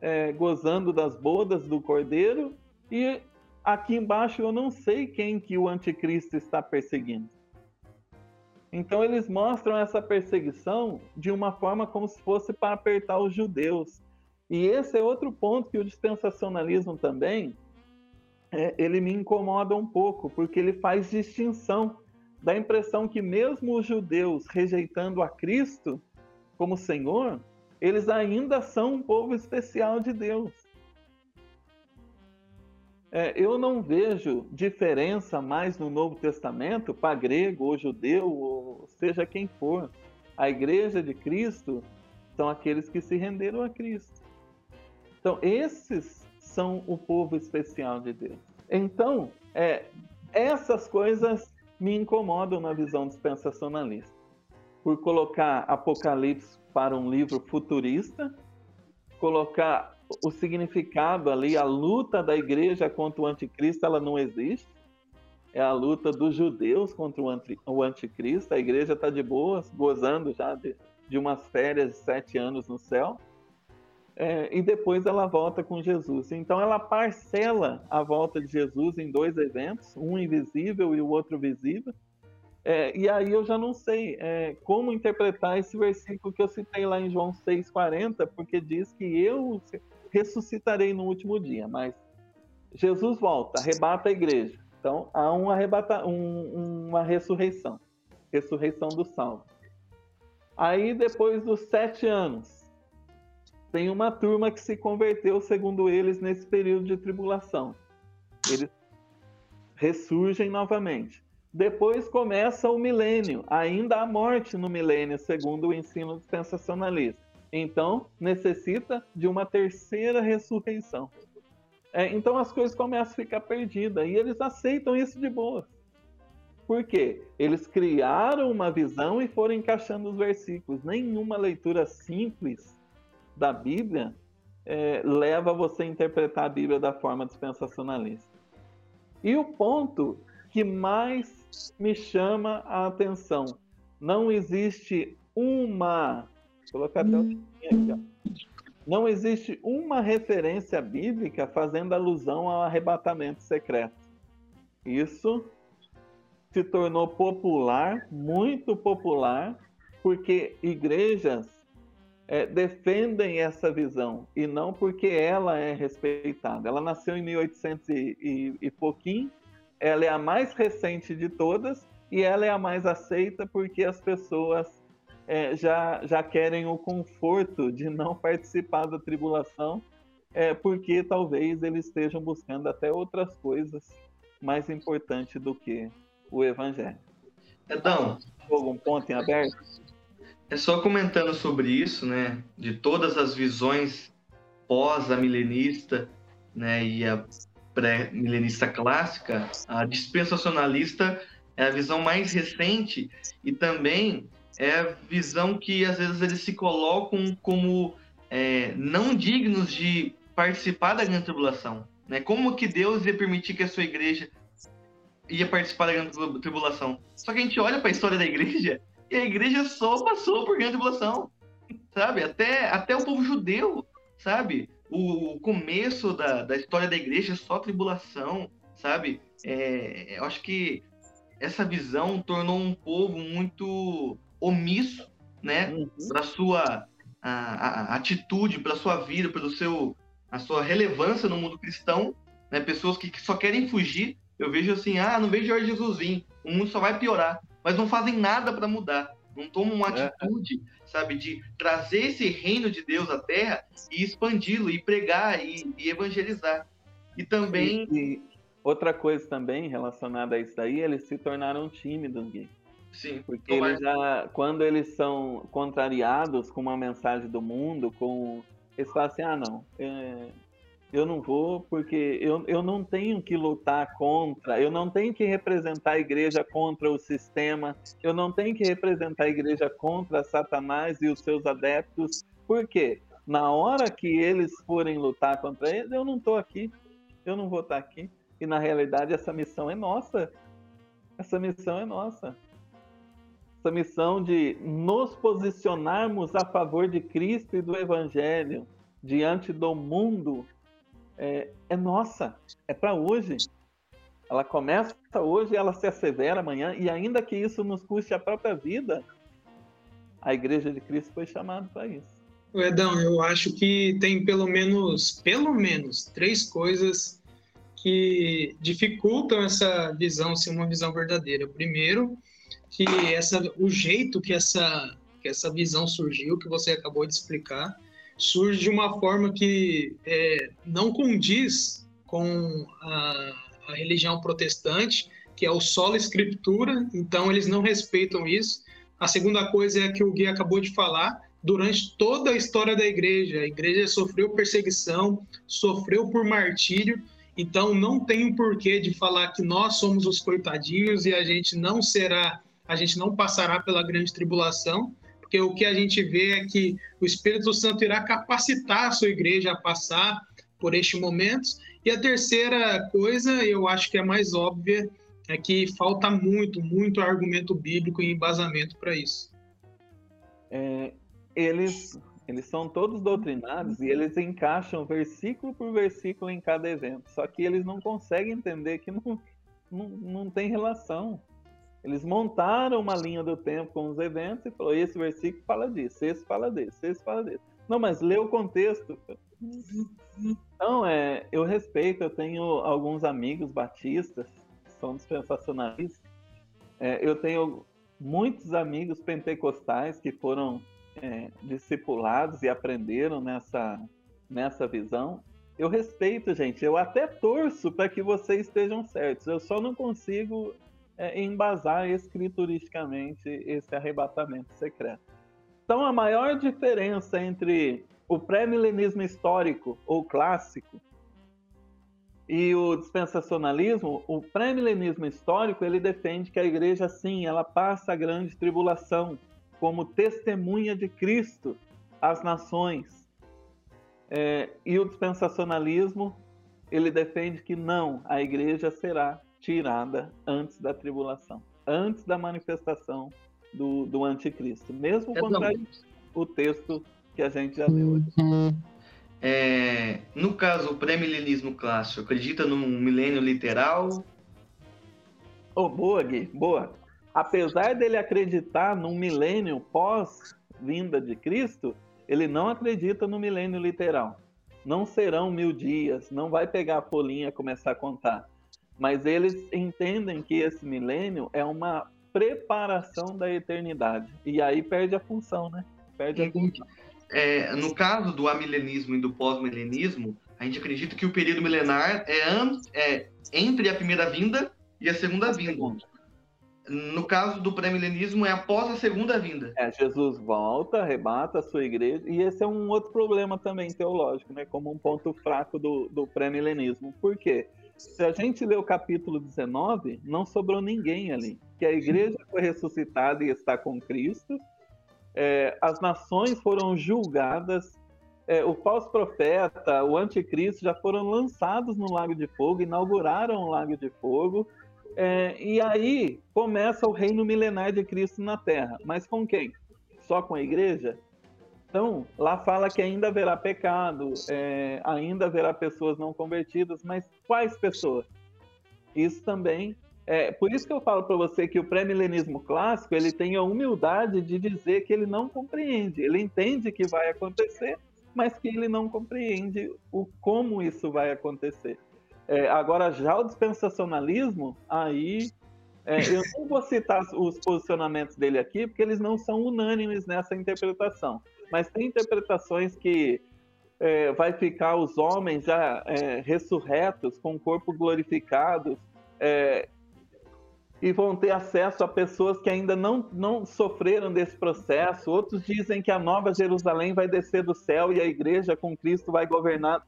C: é, gozando das bodas do Cordeiro, e aqui embaixo eu não sei quem que o anticristo está perseguindo. Então eles mostram essa perseguição de uma forma como se fosse para apertar os judeus. E esse é outro ponto que o dispensacionalismo também é, ele me incomoda um pouco, porque ele faz distinção da impressão que mesmo os judeus rejeitando a Cristo como Senhor, eles ainda são um povo especial de Deus. É, eu não vejo diferença mais no Novo Testamento para grego ou judeu, ou seja quem for. A igreja de Cristo são aqueles que se renderam a Cristo. Então, esses são o povo especial de Deus. Então, é, essas coisas me incomodam na visão dispensacionalista. Por colocar Apocalipse para um livro futurista, colocar o significado ali, a luta da igreja contra o anticristo, ela não existe. É a luta dos judeus contra o anticristo. A igreja está de boas, gozando já de, de umas férias de sete anos no céu. É, e depois ela volta com Jesus. Então ela parcela a volta de Jesus em dois eventos, um invisível e o outro visível. É, e aí eu já não sei é, como interpretar esse versículo que eu citei lá em João 6,40, porque diz que eu ressuscitarei no último dia, mas Jesus volta, arrebata a igreja. Então há um arrebata, um, uma ressurreição, ressurreição do salvo. Aí depois dos sete anos, tem uma turma que se converteu, segundo eles, nesse período de tribulação. Eles ressurgem novamente. Depois começa o milênio, ainda há morte no milênio, segundo o ensino dispensacionalista. Então, necessita de uma terceira ressurreição. É, então as coisas começam a ficar perdidas e eles aceitam isso de boa. Por quê? Eles criaram uma visão e foram encaixando os versículos. Nenhuma leitura simples da Bíblia é, leva você a interpretar a Bíblia da forma dispensacionalista. E o ponto que mais me chama a atenção. Não existe uma. Colocar até o aqui, ó. Não existe uma referência bíblica fazendo alusão ao arrebatamento secreto. Isso se tornou popular, muito popular, porque igrejas é, defendem essa visão e não porque ela é respeitada. Ela nasceu em 1800 e, e, e pouquinho ela é a mais recente de todas e ela é a mais aceita porque as pessoas é, já, já querem o conforto de não participar da tribulação, é, porque talvez eles estejam buscando até outras coisas mais importantes do que o evangelho.
D: Então,
C: algum ponto em aberto?
D: É só comentando sobre isso, né, de todas as visões pós-milenista, né, e a pré-milenista clássica, a dispensacionalista é a visão mais recente e também é a visão que às vezes eles se colocam como é, não dignos de participar da grande tribulação. Né? Como que Deus ia permitir que a sua igreja ia participar da grande tribulação? Só que a gente olha para a história da igreja e a igreja só passou por grande tribulação, sabe? Até, até o povo judeu, sabe? o começo da, da história da igreja é só tribulação, sabe? É, eu acho que essa visão tornou um povo muito omisso, né? Uhum. Para sua a, a, atitude, para sua vida, pelo seu a sua relevância no mundo cristão, né? Pessoas que, que só querem fugir. Eu vejo assim, ah, não vejo Jorge Jesus vir, o mundo só vai piorar, mas não fazem nada para mudar, não tomam uma é. atitude sabe? De trazer esse reino de Deus à Terra e expandi-lo, e pregar, e, e evangelizar. E também.
C: E, e outra coisa também relacionada a isso daí, eles se tornaram tímidos, Gui.
D: Sim.
C: Porque eles já, quando eles são contrariados com uma mensagem do mundo, com eles falam assim, ah não, é, eu não vou porque eu, eu não tenho que lutar contra, eu não tenho que representar a igreja contra o sistema, eu não tenho que representar a igreja contra Satanás e os seus adeptos, porque na hora que eles forem lutar contra ele, eu não estou aqui, eu não vou estar aqui. E na realidade essa missão é nossa, essa missão é nossa. Essa missão de nos posicionarmos a favor de Cristo e do Evangelho diante do mundo é, é nossa, é para hoje. Ela começa hoje, ela se assevera amanhã, e ainda que isso nos custe a própria vida, a Igreja de Cristo foi chamada para isso.
E: Edão, eu acho que tem pelo menos, pelo menos, três coisas que dificultam essa visão ser uma visão verdadeira. Primeiro, que essa, o jeito que essa, que essa visão surgiu, que você acabou de explicar, surge de uma forma que é, não condiz com a, a, religião protestante, que é o solo escritura, então eles não respeitam isso. A segunda coisa é que o Gui acabou de falar, durante toda a história da igreja, a igreja sofreu perseguição, sofreu por martírio, então não tem o porquê de falar que nós somos os coitadinhos e a gente não será, a gente não passará pela grande tribulação, porque o que a gente vê é que o Espírito Santo irá capacitar a sua igreja a passar por este momento. E a terceira coisa, eu acho que é mais óbvia, é que falta muito, muito argumento bíblico e embasamento para isso.
C: É, eles, eles são todos doutrinados e eles encaixam versículo por versículo em cada evento. Só que eles não conseguem entender que não, não, não tem relação. Eles montaram uma linha do tempo com os eventos e falou: esse versículo fala disso, esse fala desse, esse fala desse. Não, mas lê o contexto. Então, é, eu respeito, eu tenho alguns amigos batistas são dispensacionalistas. É, eu tenho muitos amigos pentecostais que foram é, discipulados e aprenderam nessa, nessa visão. Eu respeito, gente. Eu até torço para que vocês estejam certos. Eu só não consigo é, embasar escrituristicamente esse arrebatamento secreto. Então, a maior diferença entre o pré-milenismo histórico ou clássico e o dispensacionalismo, o pré-milenismo histórico, ele defende que a igreja, sim, ela passa a grande tribulação como testemunha de Cristo às nações. É, e o dispensacionalismo, ele defende que não, a igreja será tirada antes da tribulação, antes da manifestação do, do anticristo. Mesmo é contra o texto que a gente já leu. Uhum.
D: É, no caso, o pré-milenismo clássico, acredita num milênio literal?
C: Oh, boa, Gui, boa. Apesar dele acreditar num milênio pós-vinda de Cristo, ele não acredita no milênio literal. Não serão mil dias, não vai pegar a folhinha e começar a contar. Mas eles entendem que esse milênio é uma preparação da eternidade. E aí perde a função, né? Perde a função
D: é, no caso do amilenismo e do pós-milenismo, a gente acredita que o período milenar é, é entre a primeira vinda e a segunda vinda. No caso do pré-milenismo, é após a segunda vinda.
C: É, Jesus volta, arrebata a sua igreja, e esse é um outro problema também teológico, né? Como um ponto fraco do, do pré-milenismo. Por quê? Se a gente ler o capítulo 19, não sobrou ninguém ali. Que a igreja foi ressuscitada e está com Cristo, é, as nações foram julgadas, é, o falso profeta, o anticristo já foram lançados no Lago de Fogo, inauguraram o Lago de Fogo, é, e aí começa o reino milenar de Cristo na Terra. Mas com quem? Só com a igreja? Então, lá fala que ainda haverá pecado, é, ainda haverá pessoas não convertidas, mas quais pessoas? Isso também é, por isso que eu falo para você que o pré-milenismo clássico ele tem a humildade de dizer que ele não compreende. Ele entende que vai acontecer, mas que ele não compreende o como isso vai acontecer. É, agora, já o dispensacionalismo, aí é, eu não vou citar os posicionamentos dele aqui, porque eles não são unânimes nessa interpretação. Mas tem interpretações que é, vai ficar os homens já é, ressurretos, com o corpo glorificado, é, e vão ter acesso a pessoas que ainda não, não sofreram desse processo. Outros dizem que a nova Jerusalém vai descer do céu e a igreja com Cristo vai governar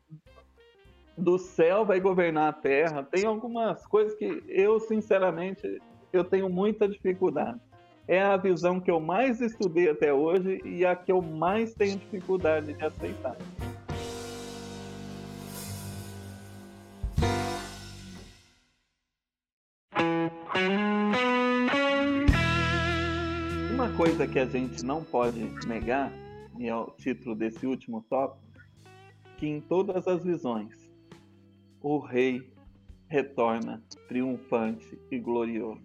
C: do céu, vai governar a terra. Tem algumas coisas que eu, sinceramente, eu tenho muita dificuldade. É a visão que eu mais estudei até hoje e a que eu mais tenho dificuldade de aceitar. coisa que a gente não pode negar, e é o título desse último tópico, que em todas as visões o rei retorna triunfante e glorioso.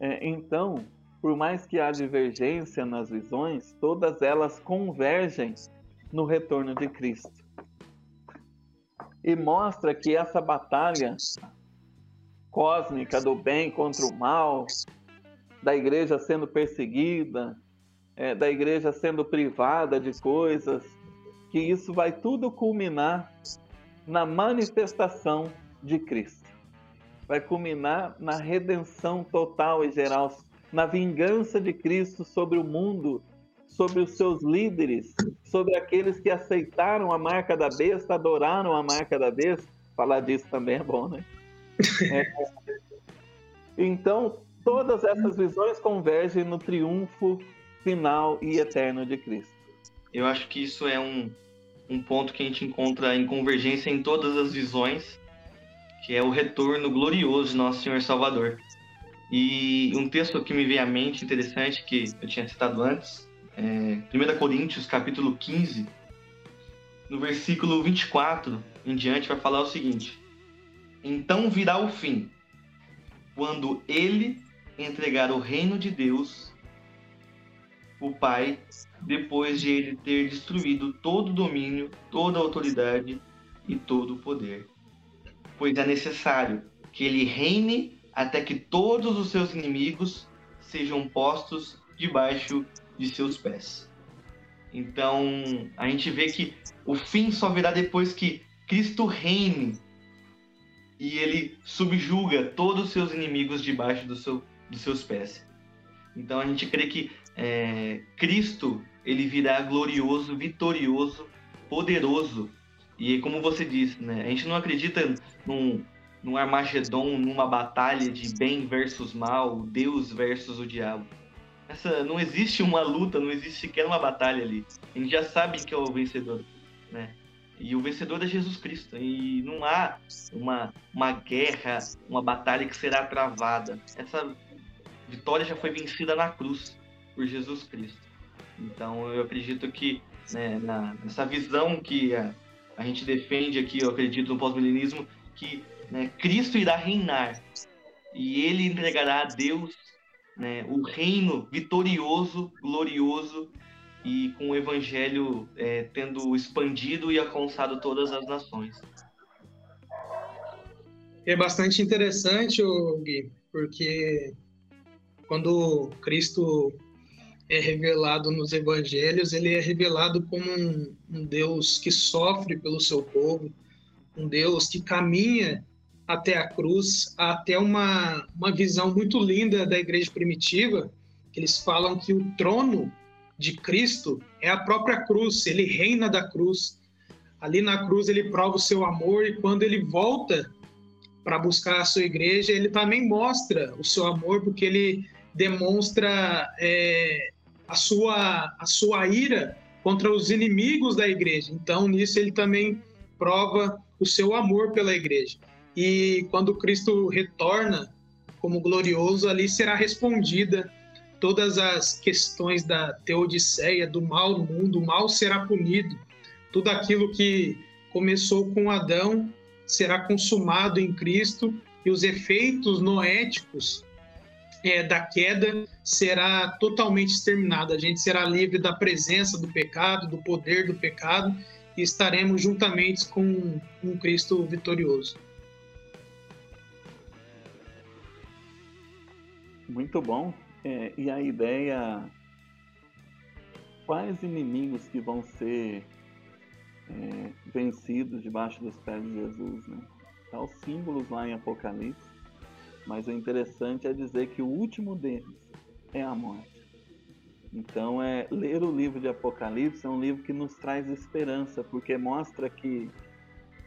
C: É, então, por mais que há divergência nas visões, todas elas convergem no retorno de Cristo. E mostra que essa batalha cósmica do bem contra o mal, da igreja sendo perseguida, é, da igreja sendo privada de coisas, que isso vai tudo culminar na manifestação de Cristo. Vai culminar na redenção total e geral na vingança de Cristo sobre o mundo, sobre os seus líderes, sobre aqueles que aceitaram a marca da besta, adoraram a marca da besta. Falar disso também é bom, né? É. Então, todas essas visões convergem no triunfo final e eterno de Cristo.
D: Eu acho que isso é um, um ponto que a gente encontra em convergência em todas as visões, que é o retorno glorioso de nosso Senhor Salvador. E um texto que me veio à mente interessante, que eu tinha citado antes, é 1 Coríntios, capítulo 15, no versículo 24 em diante, vai falar o seguinte: Então virá o fim, quando ele entregar o reino de Deus, o Pai, depois de ele ter destruído todo o domínio, toda a autoridade e todo o poder. Pois é necessário que ele reine até que todos os seus inimigos sejam postos debaixo de seus pés. Então, a gente vê que o fim só virá depois que Cristo reine e ele subjuga todos os seus inimigos debaixo do seu, dos seus pés. Então a gente crê que é, Cristo ele virá glorioso, vitorioso, poderoso. E como você disse, né, a gente não acredita num, num Armagedon, numa batalha de bem versus mal, Deus versus o diabo. Essa, não existe uma luta, não existe sequer uma batalha ali. A gente já sabe que é o vencedor, né? E o vencedor é Jesus Cristo. E não há uma, uma guerra, uma batalha que será travada. Essa vitória já foi vencida na cruz por Jesus Cristo. Então eu acredito que né, na, nessa visão que a, a, gente defende aqui, eu acredito no pós-milenismo, que né, Cristo irá reinar e ele entregará a Deus né, o reino vitorioso, glorioso e com o evangelho é, tendo expandido e alcançado todas as nações.
E: É bastante interessante, Gui, porque quando Cristo é revelado nos evangelhos, ele é revelado como um, um, Deus que sofre pelo seu povo, um Deus que caminha até a cruz, até uma, uma visão muito linda da igreja primitiva, que eles falam que o trono de Cristo é a própria cruz, ele reina da cruz. Ali na cruz ele prova o seu amor e quando ele volta para buscar a sua igreja, ele também mostra o seu amor, porque ele demonstra é, a, sua, a sua ira contra os inimigos da igreja. Então, nisso, ele também prova o seu amor pela igreja. E quando Cristo retorna como glorioso, ali será respondida todas as questões da teodiceia, do mal no mundo, o mal será punido. Tudo aquilo que começou com Adão será consumado em Cristo e os efeitos noéticos é, da queda será totalmente exterminado. A gente será livre da presença do pecado, do poder do pecado e estaremos juntamente com um Cristo vitorioso.
C: Muito bom. É, e a ideia. Quais inimigos que vão ser é, vencidos debaixo dos pés de Jesus, né? Tá os símbolos lá em Apocalipse mas o interessante é dizer que o último deles é a morte. Então, é ler o livro de Apocalipse é um livro que nos traz esperança, porque mostra que,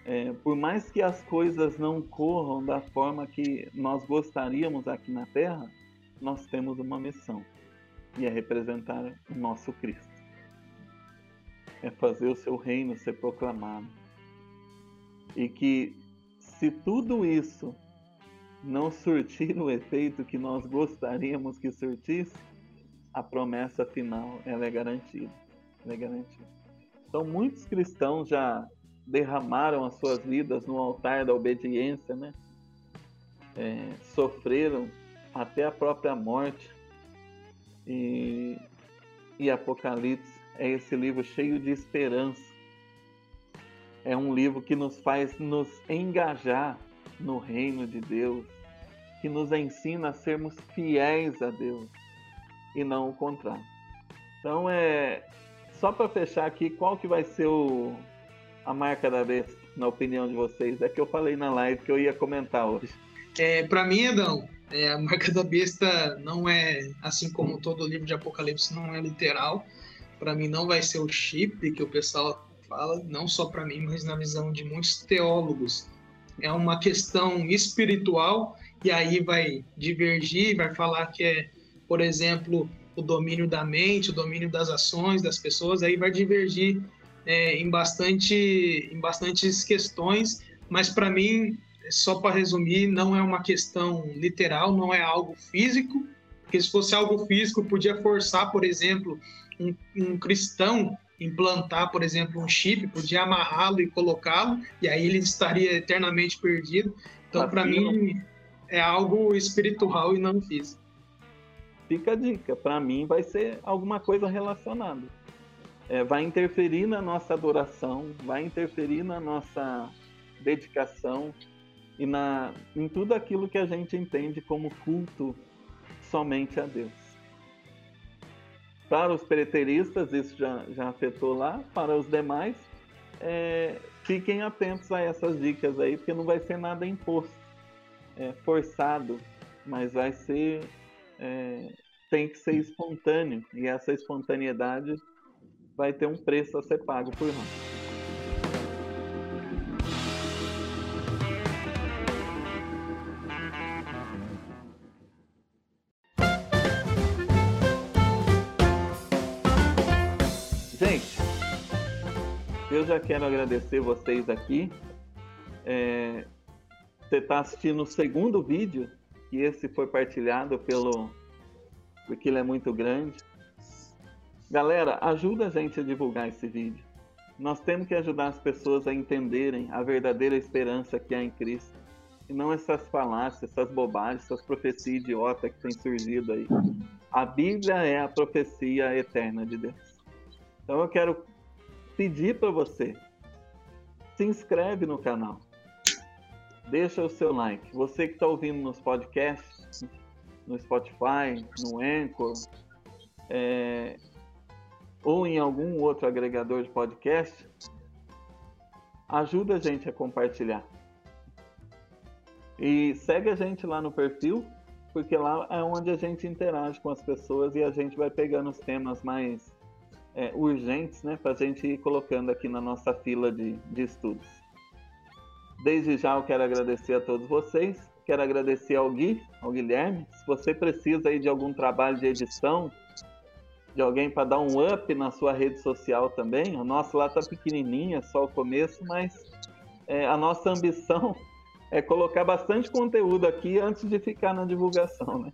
C: é, por mais que as coisas não corram da forma que nós gostaríamos aqui na Terra, nós temos uma missão e é representar o nosso Cristo. É fazer o seu reino ser proclamado. E que, se tudo isso não surtir o efeito que nós gostaríamos que surtisse, a promessa final ela é garantida. Ela é garantida. Então, muitos cristãos já derramaram as suas vidas no altar da obediência, né? É, sofreram até a própria morte. E, e Apocalipse é esse livro cheio de esperança. É um livro que nos faz nos engajar no reino de Deus, que nos ensina a sermos fiéis a Deus e não o contrário. Então é só para fechar aqui, qual que vai ser o, a marca da besta, na opinião de vocês? É que eu falei na live que eu ia comentar hoje.
E: É, para mim, Edão, É, a marca da besta não é, assim como todo livro de Apocalipse, não é literal. Para mim, não vai ser o chip que o pessoal fala, não só para mim, mas na visão de muitos teólogos. É uma questão espiritual e aí vai divergir, vai falar que é, por exemplo, o domínio da mente, o domínio das ações das pessoas, aí vai divergir é, em, bastante, em bastantes questões, mas para mim, só para resumir, não é uma questão literal, não é algo físico, porque se fosse algo físico, podia forçar, por exemplo, um, um cristão implantar, por exemplo, um chip, podia amarrá-lo e colocá-lo, e aí ele estaria eternamente perdido. Então, para mim, é algo espiritual e não físico.
C: Fica a dica, para mim vai ser alguma coisa relacionada. É, vai interferir na nossa adoração, vai interferir na nossa dedicação e na, em tudo aquilo que a gente entende como culto somente a Deus. Para os preteristas, isso já, já afetou lá. Para os demais, é, fiquem atentos a essas dicas aí, porque não vai ser nada imposto, é, forçado, mas vai ser. É, tem que ser espontâneo, e essa espontaneidade vai ter um preço a ser pago por nós. Já quero agradecer vocês aqui. É, você está assistindo o segundo vídeo, e esse foi partilhado pelo. porque ele é muito grande. Galera, ajuda a gente a divulgar esse vídeo. Nós temos que ajudar as pessoas a entenderem a verdadeira esperança que há em Cristo. E não essas falácias, essas bobagens, essas profecias idiotas que têm surgido aí. A Bíblia é a profecia eterna de Deus. Então eu quero pedir para você, se inscreve no canal, deixa o seu like. Você que está ouvindo nos podcasts, no Spotify, no Anchor, é, ou em algum outro agregador de podcast, ajuda a gente a compartilhar. E segue a gente lá no perfil, porque lá é onde a gente interage com as pessoas e a gente vai pegando os temas mais é, urgentes né, para a gente ir colocando aqui na nossa fila de, de estudos. Desde já eu quero agradecer a todos vocês, quero agradecer ao Gui, ao Guilherme. Se você precisa aí de algum trabalho de edição, de alguém para dar um up na sua rede social também, a nossa lá está pequenininha, só o começo, mas é, a nossa ambição é colocar bastante conteúdo aqui antes de ficar na divulgação, né?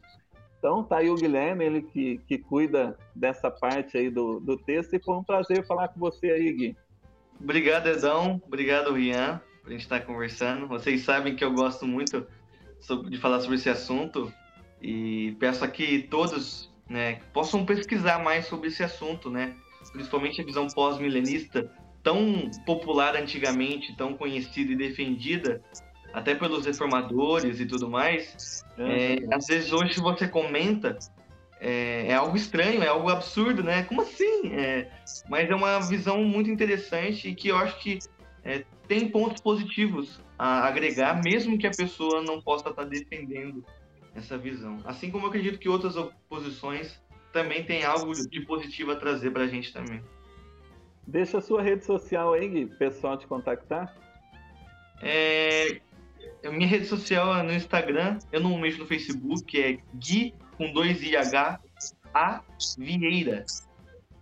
C: Então, tá aí o Guilherme, ele que, que cuida dessa parte aí do, do texto, e foi um prazer falar com você aí, Gui.
D: Obrigado, Edão. Obrigado, Rian, por a gente estar conversando. Vocês sabem que eu gosto muito de falar sobre esse assunto e peço aqui todos né, possam pesquisar mais sobre esse assunto, né? Principalmente a visão pós-milenista, tão popular antigamente, tão conhecida e defendida, até pelos reformadores e tudo mais, é, é, às vezes hoje você comenta, é, é, algo estranho, é algo absurdo, né? Como assim? É, mas é uma visão muito interessante e que eu acho que é, tem pontos positivos a agregar, mesmo que a pessoa não possa estar defendendo essa visão. Assim como eu acredito que outras oposições também têm algo de positivo a trazer para a gente também.
C: Deixa a sua rede social aí, Gui, pessoal te contactar.
D: É, minha rede social é no Instagram, eu não mexo no Facebook, é Gui com dois IH A Vieira.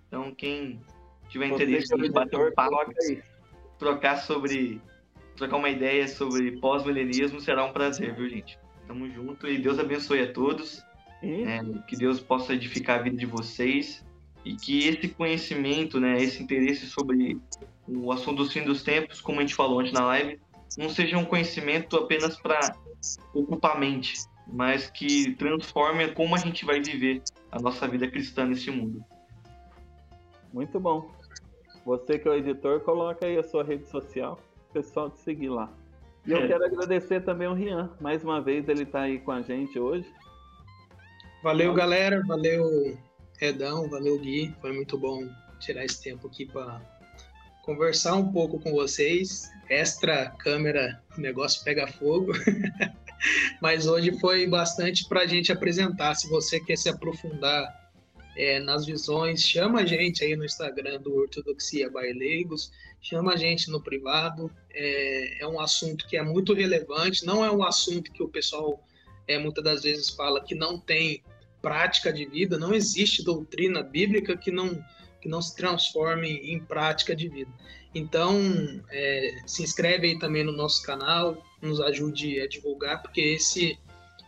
D: Então quem tiver interesse em bater um papo, trocar sobre. trocar uma ideia sobre pós-milenismo será um prazer, viu, gente? Tamo junto e Deus abençoe a todos. É, que Deus possa edificar a vida de vocês e que esse conhecimento, né, esse interesse sobre o assunto dos fim dos tempos, como a gente falou antes na live, não seja um conhecimento apenas para ocupar a mente, mas que transforme como a gente vai viver a nossa vida cristã nesse mundo.
C: Muito bom. Você que é o editor, coloca aí a sua rede social, o pessoal te seguir lá. E eu é. quero agradecer também ao Rian, mais uma vez ele está aí com a gente hoje.
E: Valeu, galera, valeu, Redão, valeu, Gui, foi muito bom tirar esse tempo aqui para conversar um pouco com vocês. Extra câmera, o negócio pega fogo. Mas hoje foi bastante para a gente apresentar. Se você quer se aprofundar é, nas visões, chama a gente aí no Instagram do Ortodoxia Baileigos, chama a gente no privado. É, é, um assunto que é muito relevante, não é um assunto que o pessoal é, muitas das vezes fala que não tem prática de vida, não existe doutrina bíblica que não, que não se transforme em prática de vida. Então, é, se inscreve aí também no nosso canal, nos ajude a divulgar, porque esse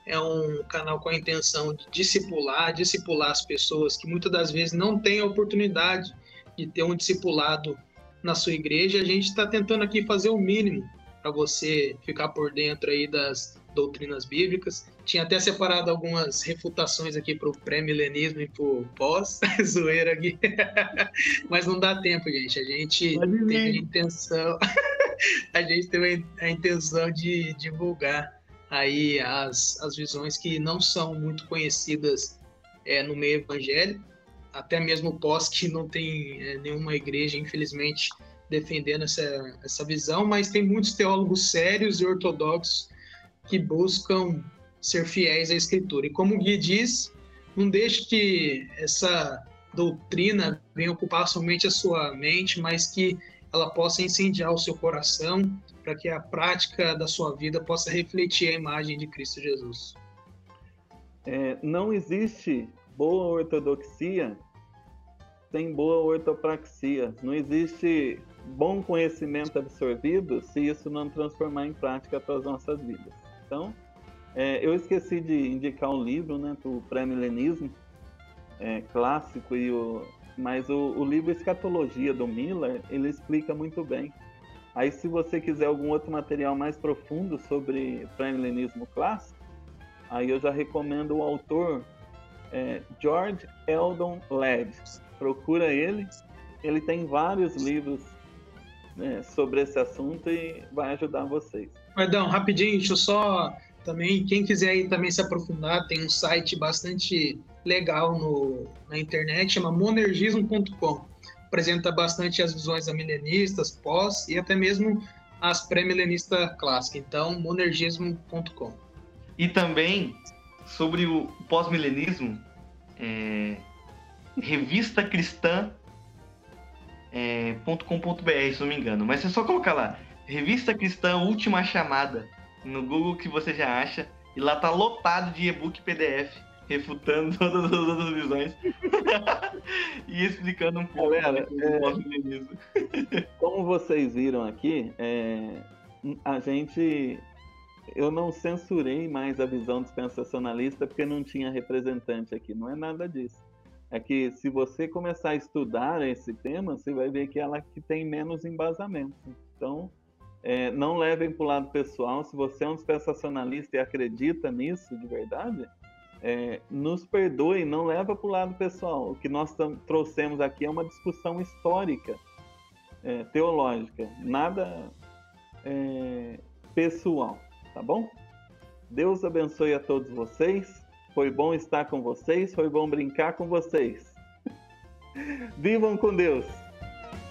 E: é um canal com a intenção de discipular, discipular as pessoas que muitas das vezes não têm a oportunidade de ter um discipulado na sua igreja. A gente está tentando aqui fazer o mínimo para você ficar por dentro aí das doutrinas bíblicas. Tinha até separado algumas refutações aqui para o pré-milenismo e para o pós, zoeira aqui. Mas não dá tempo, gente. A gente tem a intenção, a gente tem a intenção de divulgar aí as, as visões que não são muito conhecidas é, no meio evangélico, até mesmo pós que não tem é, nenhuma igreja, infelizmente, defendendo essa, essa visão, mas tem muitos teólogos sérios e ortodoxos que buscam ser fiéis à Escritura. E como o Gui diz, não deixe que essa doutrina venha ocupar somente a sua mente, mas que ela possa incendiar o seu coração para que a prática da sua vida possa refletir a imagem de Cristo Jesus.
C: É, não existe boa ortodoxia sem boa ortopraxia. Não existe bom conhecimento absorvido se isso não transformar em prática para as nossas vidas. Então, é, eu esqueci de indicar um livro né, para o pré-milenismo é, clássico, e o, mas o, o livro Escatologia do Miller, ele explica muito bem. Aí, se você quiser algum outro material mais profundo sobre pré-milenismo clássico, aí eu já recomendo o autor é, George Eldon Ladd. Procura ele, ele tem vários livros né, sobre esse assunto e vai ajudar vocês.
E: Perdão, rapidinho, deixa eu só também, quem quiser aí também se aprofundar, tem um site bastante legal no, na internet, chama monergismo.com. Apresenta bastante as visões milenistas, pós e até mesmo as pré-milenistas clássicas. Então, monergismo.com.
D: E também sobre o pós-milenismo, é, revista cristã é, se não me engano. Mas é só colocar lá, Revista Cristã Última Chamada, no Google que você já acha. E lá tá lotado de e-book PDF, refutando todas as outras visões. e explicando um pouco
C: Galera, é, Como vocês viram aqui, é, a gente. Eu não censurei mais a visão dispensacionalista porque não tinha representante aqui. Não é nada disso é que se você começar a estudar esse tema, você vai ver que ela que tem menos embasamento. Então, é, não levem para o lado pessoal. Se você é um dispensacionalista e acredita nisso de verdade, é, nos perdoe, não leva para o lado pessoal. O que nós trouxemos aqui é uma discussão histórica, é, teológica, nada é, pessoal, tá bom? Deus abençoe a todos vocês. Foi bom estar com vocês, foi bom brincar com vocês. Vivam com Deus.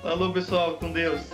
D: Falou, pessoal, com Deus.